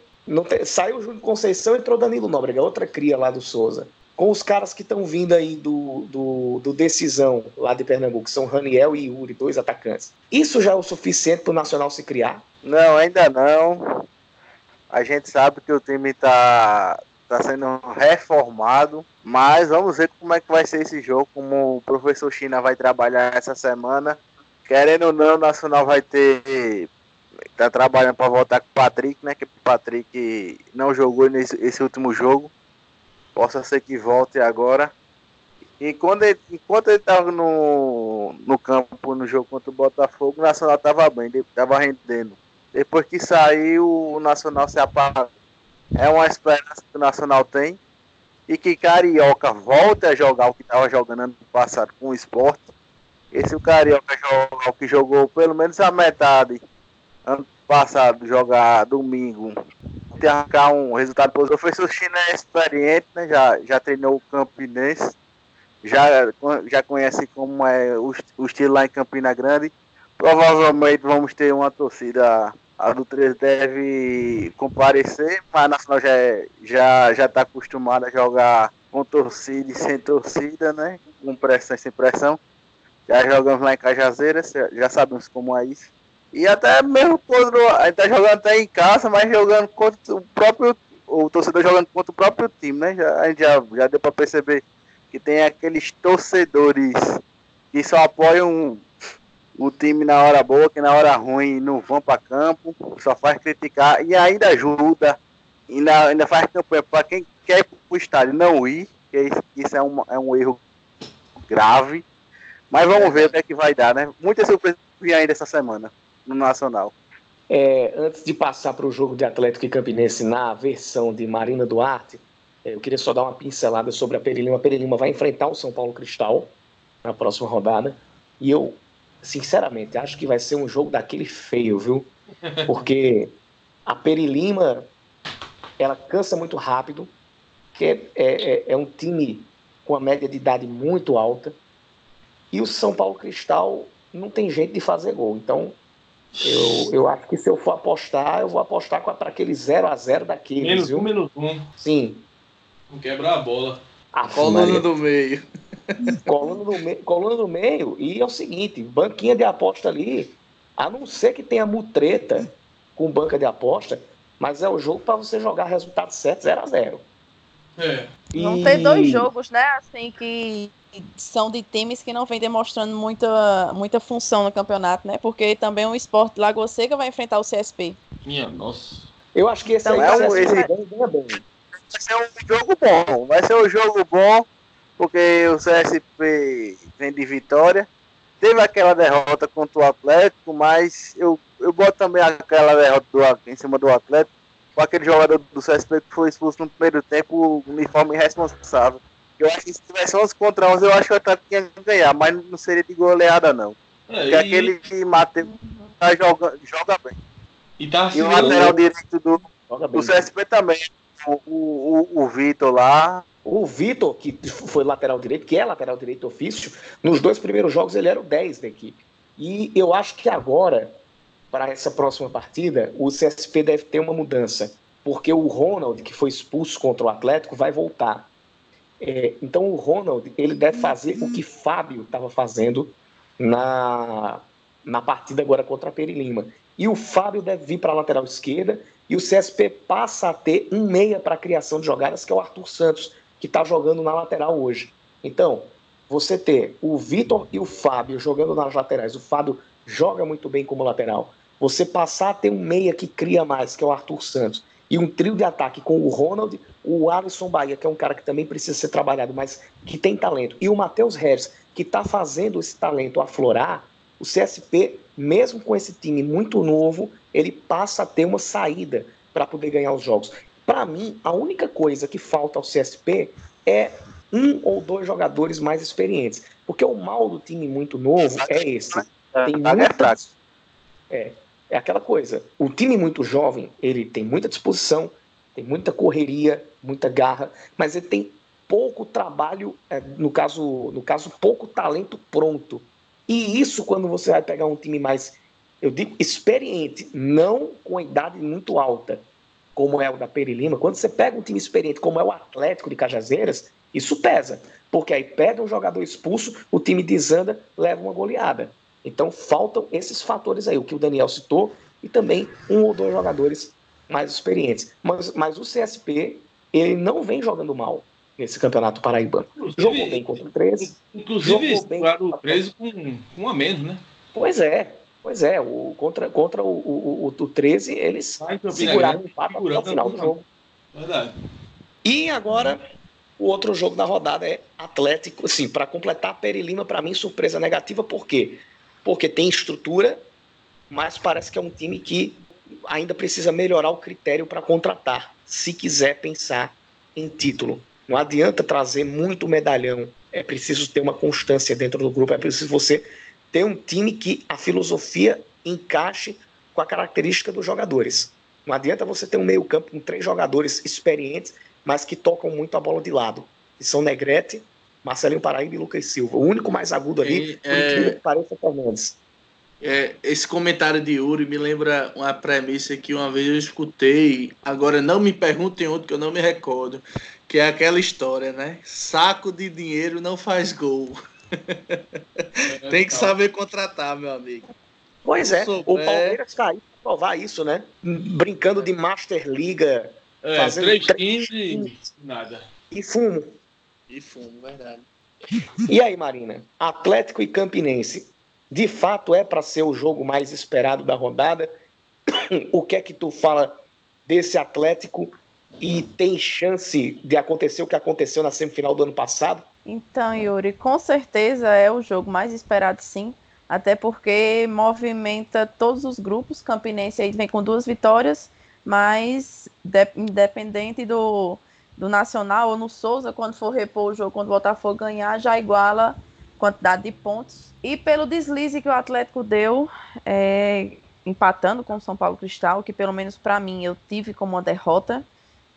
tem, saiu o Júlio Conceição, entrou Danilo Nóbrega, outra cria lá do Souza. Com os caras que estão vindo aí do, do, do, Decisão, lá de Pernambuco, são Raniel e Yuri, dois atacantes. Isso já é o suficiente para o Nacional se criar? Não, ainda não. A gente sabe que o time está tá sendo reformado, mas vamos ver como é que vai ser esse jogo, como o professor China vai trabalhar essa semana. Querendo ou não, o Nacional vai ter tá trabalhando para voltar com o Patrick, né? Que o Patrick não jogou nesse esse último jogo. Possa ser que volte agora. E quando ele, enquanto ele estava no, no campo no jogo contra o Botafogo, o Nacional estava bem, estava rendendo. Depois que saiu, o Nacional se apagou. É uma esperança que o Nacional tem. E que Carioca volte a jogar o que estava jogando ano passado com o esporte. Esse o Carioca o que jogou pelo menos a metade ano passado jogar domingo, arrancar um resultado positivo. O professor China é experiente, né? já, já treinou o Campinense, já, já conhece como é o, o estilo lá em Campina Grande. Provavelmente vamos ter uma torcida. A do 3 deve comparecer, mas a Nacional já, é, já, já está acostumada a jogar com torcida e sem torcida, né? Com pressão e sem pressão. Já jogamos lá em Cajazeiras, já sabemos como é isso. E até mesmo quando a gente tá jogando até em casa, mas jogando contra o próprio. O torcedor jogando contra o próprio time, né? Já, a gente já, já deu para perceber que tem aqueles torcedores que só apoiam o time na hora boa, que na hora ruim não vão para campo, só faz criticar e ainda ajuda, ainda, ainda faz campanha para quem quer ir para o estádio não ir, que isso, isso é, um, é um erro grave. Mas vamos ver o que é que vai dar, né? Muita surpresa ainda essa semana no Nacional. É, antes de passar para o jogo de Atlético e Campinense na versão de Marina Duarte, é, eu queria só dar uma pincelada sobre a Perilima. A Perilima vai enfrentar o São Paulo Cristal na próxima rodada. E eu, sinceramente, acho que vai ser um jogo daquele feio, viu? Porque a Perilima, ela cansa muito rápido, que é, é, é um time com a média de idade muito alta. E o São Paulo Cristal não tem jeito de fazer gol. Então, eu, eu acho que se eu for apostar, eu vou apostar para aquele 0 a 0 daqueles, menos viu? Um, menos um. Sim. Não quebrar a bola. A coluna do meio. coluna, do meio coluna do meio. E é o seguinte, banquinha de aposta ali, a não ser que tenha mutreta com banca de aposta, mas é o jogo para você jogar resultado certo 0 a 0 É. E... Não tem dois jogos, né, assim, que são de times que não vem demonstrando muita, muita função no campeonato, né? Porque também o esporte Lagoa Seca vai enfrentar o CSP. Minha nossa. Eu acho que esse então, é, um, esse... bem. Vai ser um jogo bom. Vai ser um jogo bom, porque o CSP vem de vitória. Teve aquela derrota contra o Atlético, mas eu, eu boto também aquela derrota do, em cima do Atlético com aquele jogador do CSP que foi expulso no primeiro tempo, uniforme irresponsável. Eu acho que se tivesse 11 contra 11, eu acho que o Atlético ia ganhar, mas não seria de goleada, não. É, Porque e... aquele que Matheus tá joga, joga bem. E, tá e o lateral direito do, do CSP também. O, o, o, Vitor lá. O Vitor, que foi lateral direito, que é lateral direito ofício, nos dois primeiros jogos ele era o 10 da equipe. E eu acho que agora, para essa próxima partida, o CSP deve ter uma mudança. Porque o Ronald, que foi expulso contra o Atlético, vai voltar. É, então o Ronald ele deve fazer o que Fábio estava fazendo na, na partida agora contra a Peri Lima. E o Fábio deve vir para a lateral esquerda e o CSP passa a ter um meia para a criação de jogadas, que é o Arthur Santos, que está jogando na lateral hoje. Então, você ter o Vitor e o Fábio jogando nas laterais, o Fábio joga muito bem como lateral. Você passar a ter um meia que cria mais, que é o Arthur Santos, e um trio de ataque com o Ronald, o Alisson Bahia, que é um cara que também precisa ser trabalhado, mas que tem talento, e o Matheus Harris, que está fazendo esse talento aflorar, o CSP, mesmo com esse time muito novo, ele passa a ter uma saída para poder ganhar os jogos. Para mim, a única coisa que falta ao CSP é um ou dois jogadores mais experientes. Porque o mal do time muito novo é esse. Tem muita... É, é aquela coisa. O time muito jovem, ele tem muita disposição, tem muita correria, muita garra, mas ele tem pouco trabalho, é, no caso, no caso, pouco talento pronto. E isso quando você vai pegar um time mais, eu digo, experiente, não com idade muito alta, como é o da Perilima, quando você pega um time experiente, como é o Atlético de Cajazeiras, isso pesa, porque aí perde um jogador expulso, o time desanda, leva uma goleada. Então faltam esses fatores aí, o que o Daniel citou, e também um ou dois jogadores mais experientes. Mas, mas o CSP, ele não vem jogando mal nesse campeonato paraibano. Inclusive, jogou bem contra o 13. Inclusive, jogou bem claro, o 13 com, com um a menos, né? Pois é, Pois é, o, contra, contra o, o, o, o 13, eles seguraram o empate até o final do jogo. Verdade. E agora, o outro jogo da rodada é Atlético. Assim, para completar, a Perilima, para mim, surpresa negativa, por quê? Porque tem estrutura, mas parece que é um time que ainda precisa melhorar o critério para contratar, se quiser pensar em título. Não adianta trazer muito medalhão, é preciso ter uma constância dentro do grupo, é preciso você ter um time que a filosofia encaixe com a característica dos jogadores. Não adianta você ter um meio-campo com três jogadores experientes, mas que tocam muito a bola de lado. Que são Negrete, Marcelinho Paraíba e Lucas Silva. O único mais agudo ali, e, é... que pareça, Fernandes. É, esse comentário de Yuri me lembra uma premissa que uma vez eu escutei, agora não me perguntem outro que eu não me recordo, que é aquela história, né? Saco de dinheiro não faz gol. Tem que saber contratar, meu amigo. Pois é, souber... o Palmeiras caiu para provar isso, né? Brincando de Master Liga. É, fazendo três times e nada. E fumo. E fumo, verdade. E aí, Marina? Atlético e Campinense. De fato é para ser o jogo mais esperado da rodada. O que é que tu fala desse Atlético e tem chance de acontecer o que aconteceu na semifinal do ano passado? Então, Yuri, com certeza é o jogo mais esperado, sim. Até porque movimenta todos os grupos. Campinense aí vem com duas vitórias, mas de, independente do, do Nacional ou no Souza, quando for repor o jogo, quando o Botafogo ganhar, já iguala quantidade de pontos. E pelo deslize que o Atlético deu, é, empatando com o São Paulo Cristal, que pelo menos para mim eu tive como uma derrota,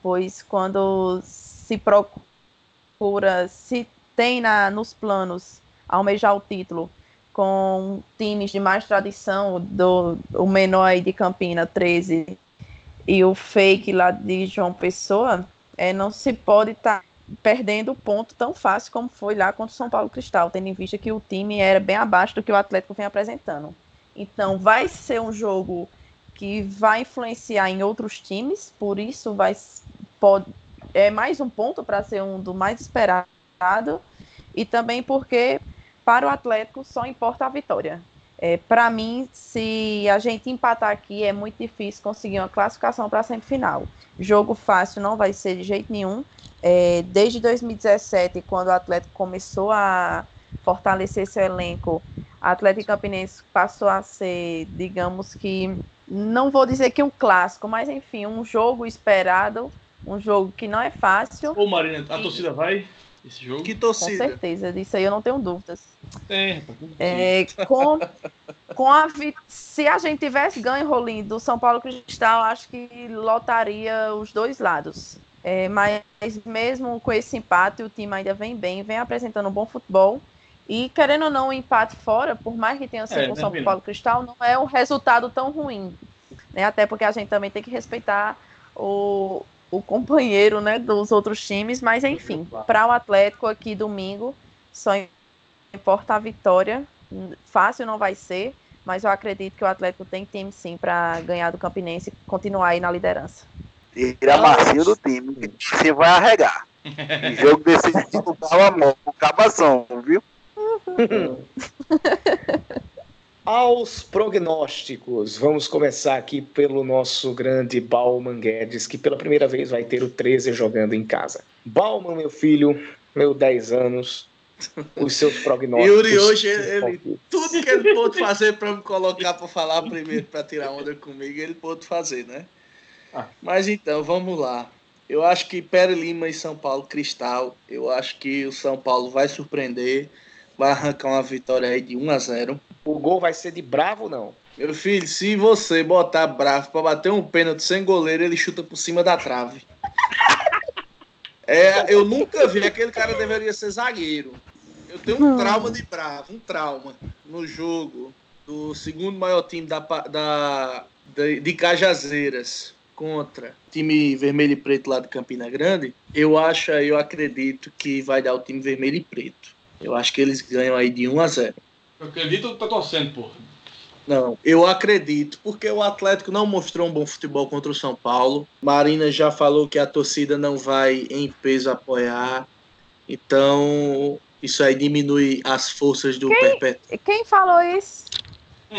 pois quando se procura, se tem na, nos planos almejar o título com times de mais tradição, do, o menor aí de Campina, 13, e o fake lá de João Pessoa, é, não se pode estar tá perdendo ponto tão fácil como foi lá contra o São Paulo Cristal, tendo em vista que o time era bem abaixo do que o Atlético vem apresentando. Então, vai ser um jogo que vai influenciar em outros times, por isso vai pode, é mais um ponto para ser um do mais esperado e também porque para o Atlético só importa a vitória. É, para mim, se a gente empatar aqui, é muito difícil conseguir uma classificação para a semifinal. Jogo fácil não vai ser de jeito nenhum. É, desde 2017, quando o Atlético começou a fortalecer seu elenco, a Atlético Campinense passou a ser, digamos que, não vou dizer que um clássico, mas enfim, um jogo esperado, um jogo que não é fácil. Ô Marina, a torcida vai? esse jogo. Que torcida? Com certeza, disso aí eu não tenho dúvidas. É, é com, com a, se a gente tivesse ganho, Rolim, do São Paulo Cristal, acho que lotaria os dois lados. É, mas mesmo com esse empate, o time ainda vem bem, vem apresentando um bom futebol. E querendo ou não, o empate fora, por mais que tenha sido é, com o São Paulo Cristal, não é um resultado tão ruim. Né? Até porque a gente também tem que respeitar o, o companheiro né, dos outros times, mas enfim, para o Atlético aqui domingo, só importa a vitória. Fácil não vai ser, mas eu acredito que o Atlético tem time sim para ganhar do Campinense e continuar aí na liderança. Tira macio do time, você vai arregar. O jogo decisivo cala a mão, o cabação, viu? aos prognósticos. Vamos começar aqui pelo nosso grande Bauman Guedes, que pela primeira vez vai ter o 13 jogando em casa. Bauman, meu filho, meu 10 anos, os seus prognósticos. Yuri, hoje ele, tudo que ele pôde fazer para me colocar para falar primeiro, para tirar onda comigo, ele pôde fazer, né? Ah. Mas então, vamos lá. Eu acho que Pere Lima e São Paulo Cristal, eu acho que o São Paulo vai surpreender, vai arrancar uma vitória aí de 1 a 0. O gol vai ser de Bravo ou não? Meu filho, se você botar Bravo para bater um pênalti sem goleiro, ele chuta por cima da trave. É, eu nunca vi, aquele cara deveria ser zagueiro. Eu tenho um trauma de Bravo, um trauma no jogo do segundo maior time da, da, de, de Cajazeiras contra time vermelho e preto lá de Campina Grande, eu acho, eu acredito que vai dar o time vermelho e preto. Eu acho que eles ganham aí de 1 a 0. Eu acredito ou tá torcendo, porra? Não, eu acredito, porque o Atlético não mostrou um bom futebol contra o São Paulo. Marina já falou que a torcida não vai em peso apoiar. Então, isso aí diminui as forças do quem, Perpétuo. Quem falou isso?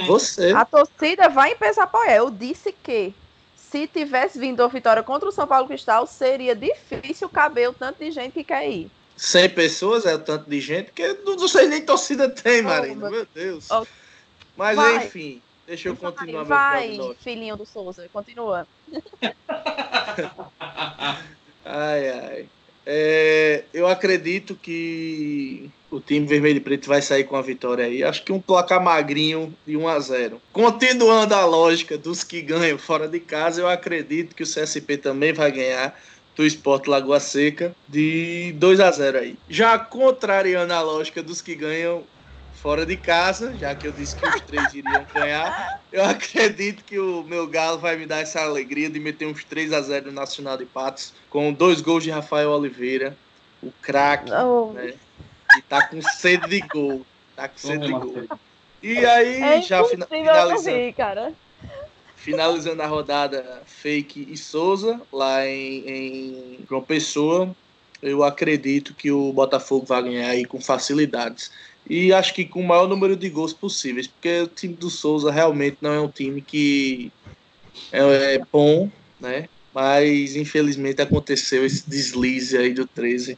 Você. A torcida vai em peso apoiar. Eu disse que se tivesse vindo a vitória contra o São Paulo Cristal, seria difícil caber o tanto de gente que quer ir. 100 pessoas é o tanto de gente, porque não, sei nem torcida tem, Marina. Oh, meu Deus. Oh. Mas vai. enfim, deixa eu continuar vai, meu Vai, filhinho do Souza, continua. ai, ai. É, eu acredito que o time vermelho e preto vai sair com a vitória aí. Acho que um placar magrinho de 1 a 0. Continuando a lógica dos que ganham fora de casa, eu acredito que o CSP também vai ganhar do Esporte Lagoa Seca de 2 a 0 aí. Já contrariando a lógica dos que ganham fora de casa, já que eu disse que os três iriam ganhar, eu acredito que o meu Galo vai me dar essa alegria de meter uns 3 a 0 no Nacional de Patos, com dois gols de Rafael Oliveira, o craque, oh. né? E tá com sede de gol. Tá com sede de gol. E aí, é já fina finalizando. cara. Finalizando a rodada Fake e Souza, lá em, em João Pessoa, eu acredito que o Botafogo vai ganhar aí com facilidades. E acho que com o maior número de gols possíveis, porque o time do Souza realmente não é um time que é, é bom, né? Mas infelizmente aconteceu esse deslize aí do 13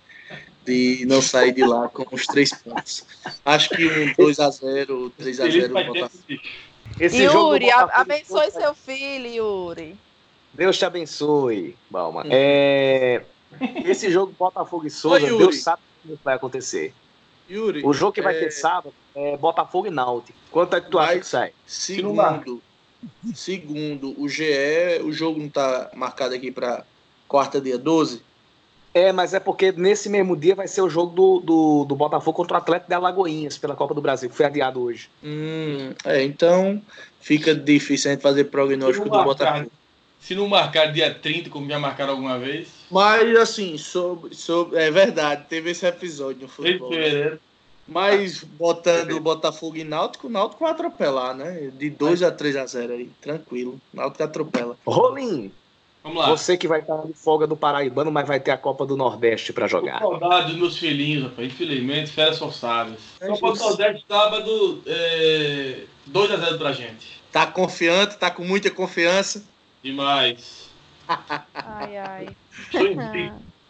de não sair de lá com os três pontos. Acho que um 2x0, 3x0 Botafogo. Esse Yuri, Botafogo abençoe seu filho, Yuri. Deus te abençoe, Balma. Hum. É... Esse jogo Botafogo e Souza, Oi, Deus sabe o que vai acontecer. Yuri, o jogo que vai é... ter sábado é Botafogo e Náutico. Quanto é que tu acha que sai? Segundo, segundo o GE, o jogo não tá marcado aqui para quarta, dia 12? É, mas é porque nesse mesmo dia vai ser o jogo do, do, do Botafogo contra o Atlético de Alagoinhas pela Copa do Brasil, que foi adiado hoje. Hum, é, então fica difícil a gente fazer prognóstico do Botafogo. Se não marcar dia 30, como já marcaram alguma vez. Mas, assim, sobre, sobre, é verdade, teve esse episódio no futebol. Né? Mas botando o Botafogo e Náutico, o Náutico vai atropelar, né? De 2 a 3 a 0 aí, tranquilo. Náutico atropela. Rolim, Vamos lá. Você que vai estar de folga do Paraibano, mas vai ter a Copa do Nordeste para jogar. saudade dos meus filhinhos, rapaz. Infelizmente, férias forçadas. É Copa do Nordeste, sábado, é... 2x0 pra gente. Tá confiante, tá com muita confiança. Demais. Ai, ai.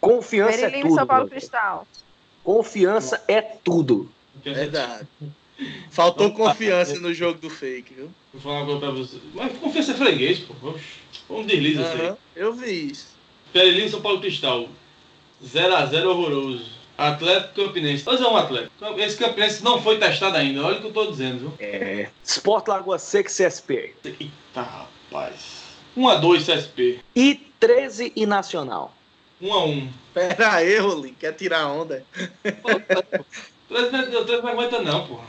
Confiança é tudo. São Paulo Cristal. Confiança é tudo. Verdade. Faltou confiança no jogo do fake, viu? Vou falar uma coisa pra você. Mas confiança é freguês, pô. Vamos deslize uhum, aí. Eu vi isso. Perelinho São Paulo Cristal. 0x0 horroroso. Atlético Campinense. Mas é um Atlético. Esse Campinense não foi testado ainda. Olha o que eu tô dizendo, viu? É. Sport Lagoa Seca CSP. Eita, rapaz. 1x2 CSP. E 13 e Nacional. 1x1. Pera aí, Rolim. Quer tirar onda? 13 não aguenta não, porra.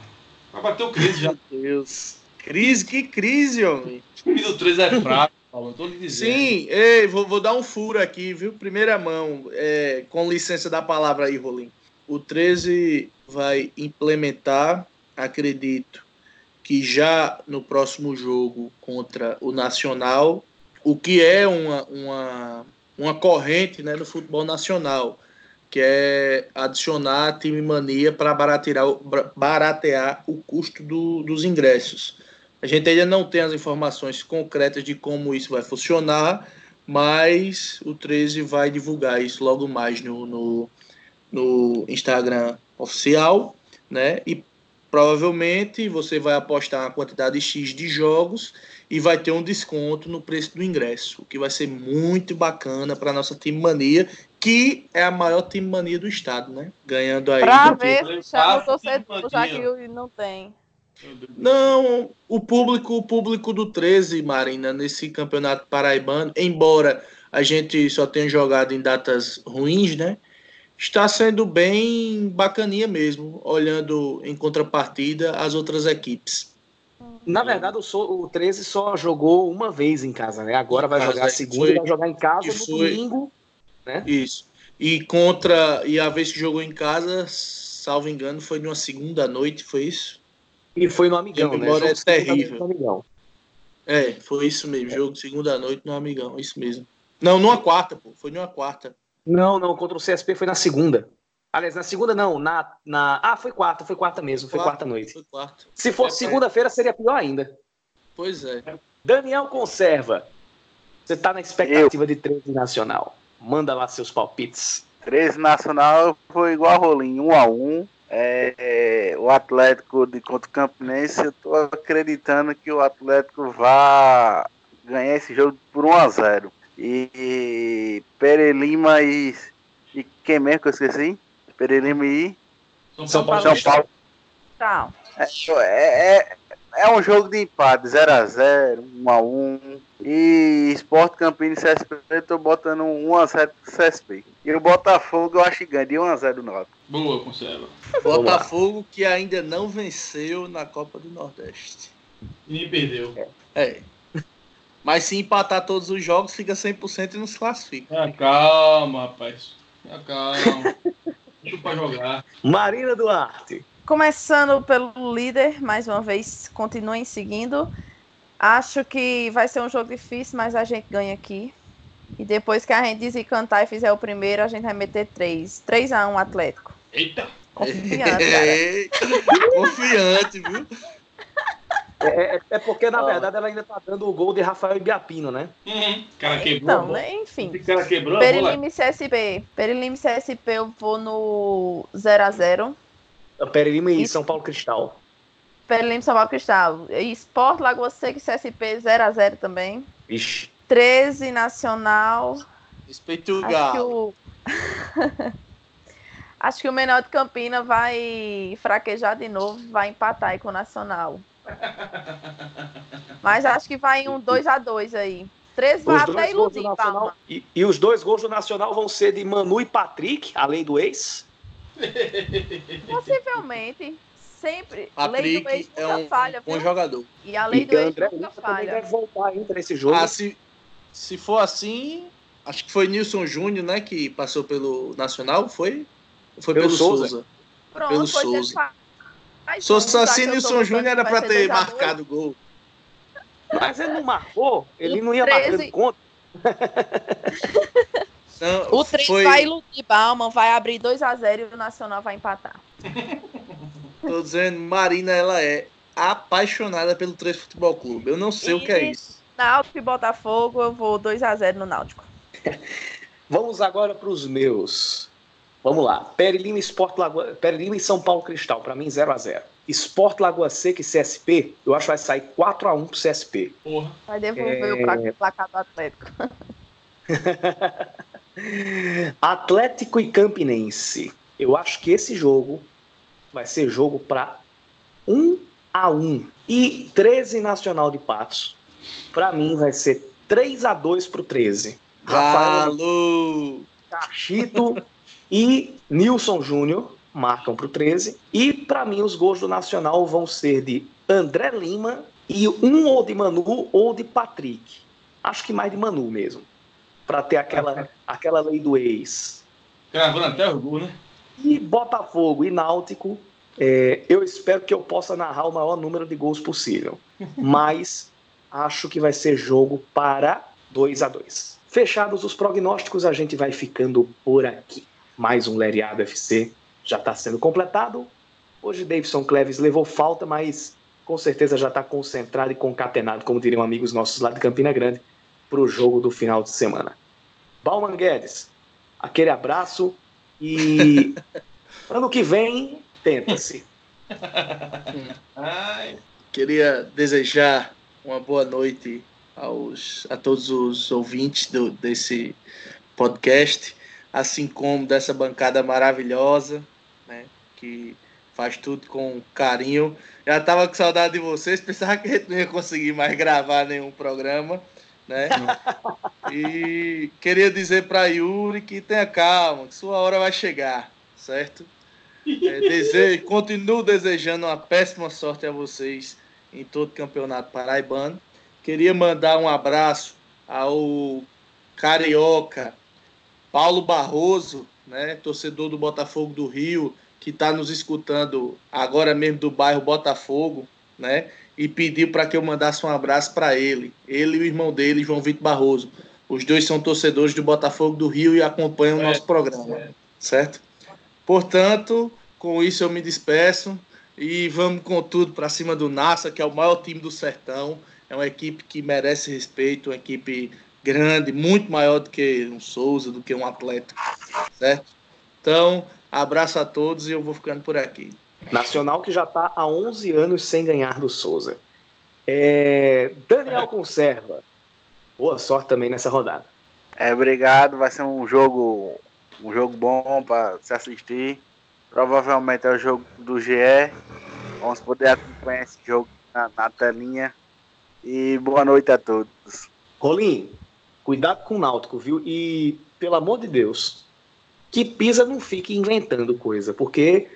Vai bater o crise já. Meu Deus. Crise? Que crise, homem? O do 13 é fraco. Tô lhe dizendo. Sim, ei, vou, vou, dar um furo aqui, viu? Primeira mão, é, com licença da palavra aí, Rolim. O 13 vai implementar, acredito, que já no próximo jogo contra o Nacional, o que é uma, uma, uma corrente né, no futebol nacional, que é adicionar time mania para baratear, baratear o custo do, dos ingressos. A gente ainda não tem as informações concretas de como isso vai funcionar, mas o 13 vai divulgar isso logo mais no, no, no Instagram oficial, né? E provavelmente você vai apostar uma quantidade X de jogos e vai ter um desconto no preço do ingresso, o que vai ser muito bacana para nossa time mania, que é a maior time mania do estado, né? Ganhando aí. Para ver se chama o torcedor, já que não tem. Não, o público, o público do 13, Marina, nesse campeonato paraibano, embora a gente só tenha jogado em datas ruins, né? está sendo bem bacaninha mesmo, olhando em contrapartida as outras equipes. Na verdade, o, o 13 só jogou uma vez em casa, né? Agora vai jogar a segunda foi, e vai jogar em casa no foi, domingo, né? Isso. E contra e a vez que jogou em casa, salvo engano, foi numa segunda noite, foi isso? E foi no Amigão, né? Jogo é terrível. É, foi isso mesmo, é. jogo segunda noite no Amigão, isso mesmo. Não, numa quarta, pô, foi numa quarta. Não, não, contra o CSP foi na segunda. Aliás, na segunda não, na, na... Ah, foi quarta, foi quarta mesmo, foi quarta, quarta noite. Foi quarta. Se fosse é, segunda-feira, seria pior ainda. Pois é. Daniel Conserva, você tá na expectativa Eu. de 13 Nacional. Manda lá seus palpites. 13 Nacional foi igual a Rolinho, 1 um a 1 um. É, é, o Atlético de contra o Campinense, eu tô acreditando que o Atlético vai ganhar esse jogo por 1 a 0 e Pere Lima e, e quem mesmo que eu esqueci? Pere Lima e São Paulo. São Paulo. Tá. É, é, é, é, um jogo de empate, 0x0, 1x1. E Esporte Campina e CSP, eu tô botando 1x0 pro CSP. E o Botafogo eu acho que ganha de 1x0 do Norte. Boa, conserva. Botafogo que ainda não venceu na Copa do Nordeste. E nem perdeu. É. Mas se empatar todos os jogos, fica 100% e não se classifica. Ah, calma, rapaz. Ah, calma. Jogar. Marina Duarte. Começando pelo líder, mais uma vez, continuem seguindo. Acho que vai ser um jogo difícil, mas a gente ganha aqui. E depois que a gente desencantar e fizer o primeiro, a gente vai meter 3. 3 a 1 Atlético. Eita! Confiante, cara. Confiante, viu? É, é, é, porque, na verdade, ela ainda tá dando o gol de Rafael Ibiapino, né? Uhum. cara quebrou. Então, né? Enfim. O cara quebrou Perilime CSP. Perilime CSP, eu vou no 0x0. Perilime e São Paulo Cristal. Perilime São Paulo Cristal. Sport Lagoa Seca e CSP 0x0 também. Ixi. 13 Nacional. Respeito o Galo. Acho que o menor de Campina vai fraquejar de novo, vai empatar aí com o Nacional. Mas acho que vai um 2 a 2 aí. Três vai até iludir, e, e, os dois gols do Nacional vão ser de Manu e Patrick, além do ex? Possivelmente. Sempre. Patrick lei do ex é um falha. Bom jogador. E a lei e do ex André nunca falha. deve voltar ainda nesse jogo. Ah, se, se for assim, acho que foi Nilson Júnior, né, que passou pelo Nacional, foi? Foi pelo, pelo Souza. Souza. Pronto, pelo Souza. Se fosse assim, Nilson Júnior era para ter marcado o gol. Mas ele não marcou, ele não ia 13... marcando conta. Não, o 3 foi... vai iludir Bauman, vai abrir 2x0 e o Nacional vai empatar. Tô dizendo, Marina, ela é apaixonada pelo 3 Futebol Clube. Eu não sei e... o que é isso. Náutico e Botafogo, eu vou 2x0 no Náutico. Vamos agora para os meus. Vamos lá. Pere Lima, Sport Lagoa... Pere Lima e São Paulo Cristal. Para mim, 0x0. Sport Lagoa Seca e CSP, eu acho que vai sair 4x1 pro CSP. Porra. Vai devolver é... o placar do Atlético. Atlético e Campinense. Eu acho que esse jogo vai ser jogo para 1 a 1 e 13 Nacional de Patos. Para mim vai ser 3 a 2 pro 13. Rafael Cachito e Nilson Júnior marcam para o 13. E para mim os gols do Nacional vão ser de André Lima e um ou de Manu ou de Patrick. Acho que mais de Manu mesmo. Para ter aquela, aquela lei do ex. Gravando até o gol, né? E Botafogo e Náutico. É, eu espero que eu possa narrar o maior número de gols possível. Mas acho que vai ser jogo para 2 a 2 Fechados os prognósticos, a gente vai ficando por aqui. Mais um Leriado FC já está sendo completado. Hoje Davidson Cleves levou falta, mas com certeza já está concentrado e concatenado, como diriam amigos nossos lá de Campina Grande, para o jogo do final de semana. Bauman Guedes, aquele abraço e ano que vem tenta-se. Queria desejar uma boa noite aos, a todos os ouvintes do, desse podcast, assim como dessa bancada maravilhosa, né, que faz tudo com carinho. Já estava com saudade de vocês, pensava que a gente não ia conseguir mais gravar nenhum programa, né? e queria dizer para Yuri que tenha calma, que sua hora vai chegar, certo? É, desejo, continuo desejando uma péssima sorte a vocês em todo o campeonato paraibano. Queria mandar um abraço ao carioca Paulo Barroso, né, torcedor do Botafogo do Rio, que está nos escutando agora mesmo do bairro Botafogo, né, e pediu para que eu mandasse um abraço para ele. Ele e o irmão dele, João Vitor Barroso. Os dois são torcedores do Botafogo do Rio e acompanham é, o nosso programa, é. certo? Portanto, com isso eu me despeço e vamos com tudo para cima do Nassa, que é o maior time do sertão é uma equipe que merece respeito, uma equipe grande, muito maior do que um Souza, do que um atleta, certo? Então, abraço a todos e eu vou ficando por aqui. Nacional que já está há 11 anos sem ganhar do Souza. É... Daniel Conserva, boa sorte também nessa rodada. É, obrigado, vai ser um jogo um jogo bom para se assistir. Provavelmente é o jogo do GE. Vamos poder acompanhar esse jogo na, na telinha. E boa noite a todos. Rolim, cuidado com o Náutico, viu? E, pelo amor de Deus, que Pisa não fique inventando coisa, porque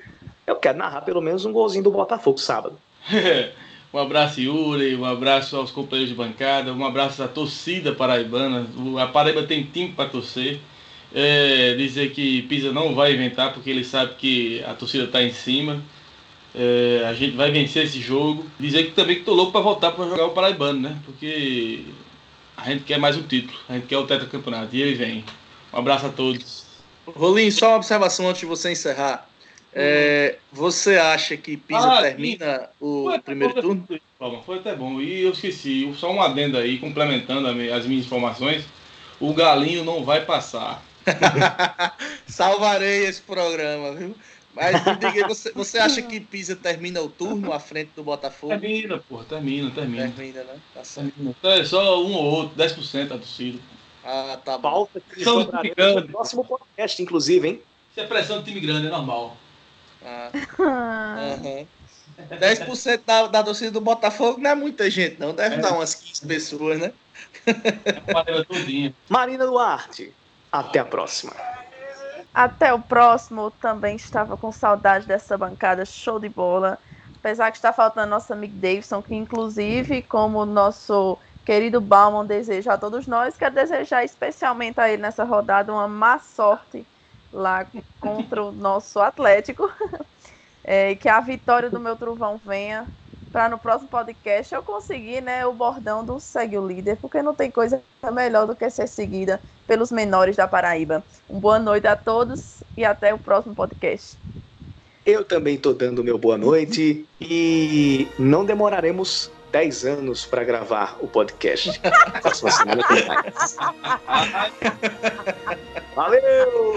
eu quero narrar pelo menos um golzinho do Botafogo sábado. um abraço, Yuri, um abraço aos companheiros de bancada, um abraço à torcida paraibana. A Paraíba tem time para torcer. É, dizer que Pisa não vai inventar, porque ele sabe que a torcida está em cima. É, a gente vai vencer esse jogo. Dizer que também que tô louco para voltar para jogar o Paraibano, né? Porque a gente quer mais um título, a gente quer o tetracampeonato. E ele vem. Um abraço a todos. Rolim, só uma observação antes de você encerrar. É, você acha que Pisa ah, termina o primeiro bom, turno? Foi até bom. E eu esqueci, só um adendo aí, complementando as minhas informações. O Galinho não vai passar. Salvarei esse programa, viu? Mas me diga, você, você acha que Pisa termina o turno à frente do Botafogo? Termina, pô, termina, termina. Termina, né? Tá certo. Então é só um ou outro, 10% a torcida. Ah, tá bom. Falta que no próximo podcast, inclusive, hein? Isso é pressão do time grande, é normal. Ah. uhum. 10% da, da torcida do Botafogo não é muita gente, não. Deve é. dar umas 15 pessoas, né? É Marina Duarte, até a próxima. Até o próximo. Também estava com saudade dessa bancada show de bola. Apesar que está faltando nosso amigo Davidson, que inclusive, como nosso querido Bauman deseja a todos nós, quero desejar especialmente a ele nessa rodada uma má sorte lá contra o nosso Atlético. É, que a vitória do meu trovão venha para no próximo podcast eu conseguir né, o bordão do Segue o Líder, porque não tem coisa melhor do que ser seguida pelos menores da Paraíba. Uma boa noite a todos e até o próximo podcast. Eu também estou dando meu boa noite e não demoraremos 10 anos para gravar o podcast. Próxima semana tem mais. Valeu!